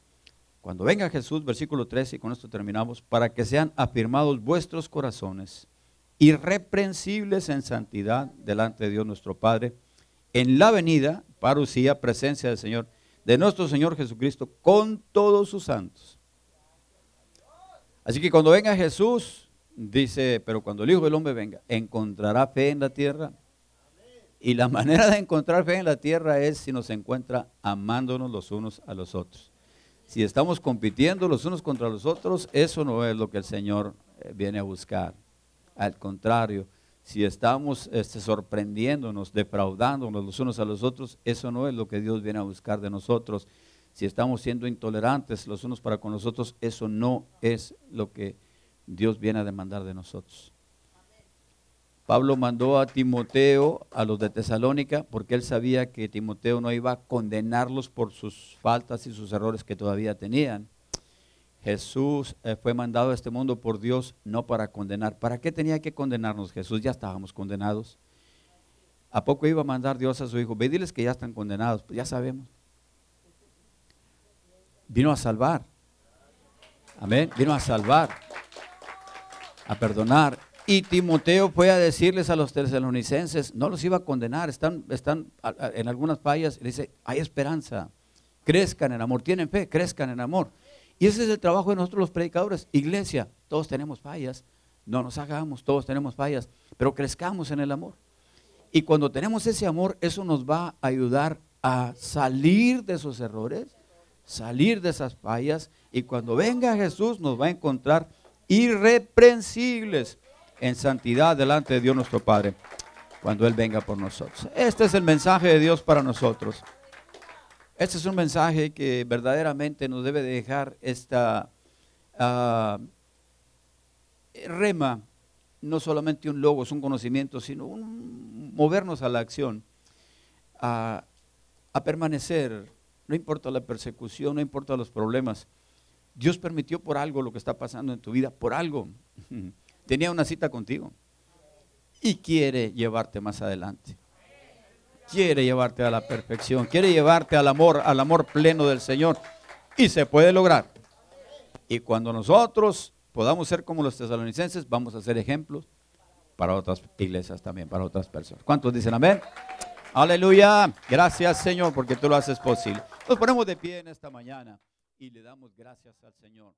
cuando venga Jesús, versículo 13, y con esto terminamos, para que sean afirmados vuestros corazones irreprensibles en santidad delante de Dios nuestro Padre, en la venida, parucía, presencia del Señor, de nuestro Señor Jesucristo, con todos sus santos. Así que cuando venga Jesús, dice, pero cuando el Hijo del Hombre venga, ¿encontrará fe en la tierra? Y la manera de encontrar fe en la tierra es si nos encuentra amándonos los unos a los otros. Si estamos compitiendo los unos contra los otros, eso no es lo que el Señor eh, viene a buscar. Al contrario, si estamos este, sorprendiéndonos, defraudándonos los unos a los otros, eso no es lo que Dios viene a buscar de nosotros. Si estamos siendo intolerantes los unos para con los otros, eso no es lo que Dios viene a demandar de nosotros. Pablo mandó a Timoteo a los de Tesalónica porque él sabía que Timoteo no iba a condenarlos por sus faltas y sus errores que todavía tenían. Jesús eh, fue mandado a este mundo por Dios no para condenar. ¿Para qué tenía que condenarnos Jesús? Ya estábamos condenados. ¿A poco iba a mandar Dios a su hijo? Ve, diles que ya están condenados. Pues ya sabemos. Vino a salvar. Amén. Vino a salvar. A perdonar. Y Timoteo fue a decirles a los tesalonicenses, no los iba a condenar, están, están en algunas fallas, le dice, hay esperanza, crezcan en amor, tienen fe, crezcan en amor. Y ese es el trabajo de nosotros los predicadores. Iglesia, todos tenemos fallas. No nos hagamos, todos tenemos fallas, pero crezcamos en el amor. Y cuando tenemos ese amor, eso nos va a ayudar a salir de esos errores, salir de esas fallas. Y cuando venga Jesús nos va a encontrar irreprensibles en santidad delante de Dios nuestro Padre, cuando Él venga por nosotros. Este es el mensaje de Dios para nosotros. Este es un mensaje que verdaderamente nos debe dejar esta ah, rema, no solamente un logo, es un conocimiento, sino un movernos a la acción, a, a permanecer, no importa la persecución, no importa los problemas. Dios permitió por algo lo que está pasando en tu vida, por algo. Tenía una cita contigo y quiere llevarte más adelante quiere llevarte a la perfección, quiere llevarte al amor, al amor pleno del Señor. Y se puede lograr. Y cuando nosotros podamos ser como los tesalonicenses, vamos a ser ejemplos para otras iglesias también, para otras personas. ¿Cuántos dicen amén? Aleluya. Gracias Señor porque tú lo haces posible. Nos ponemos de pie en esta mañana y le damos gracias al Señor.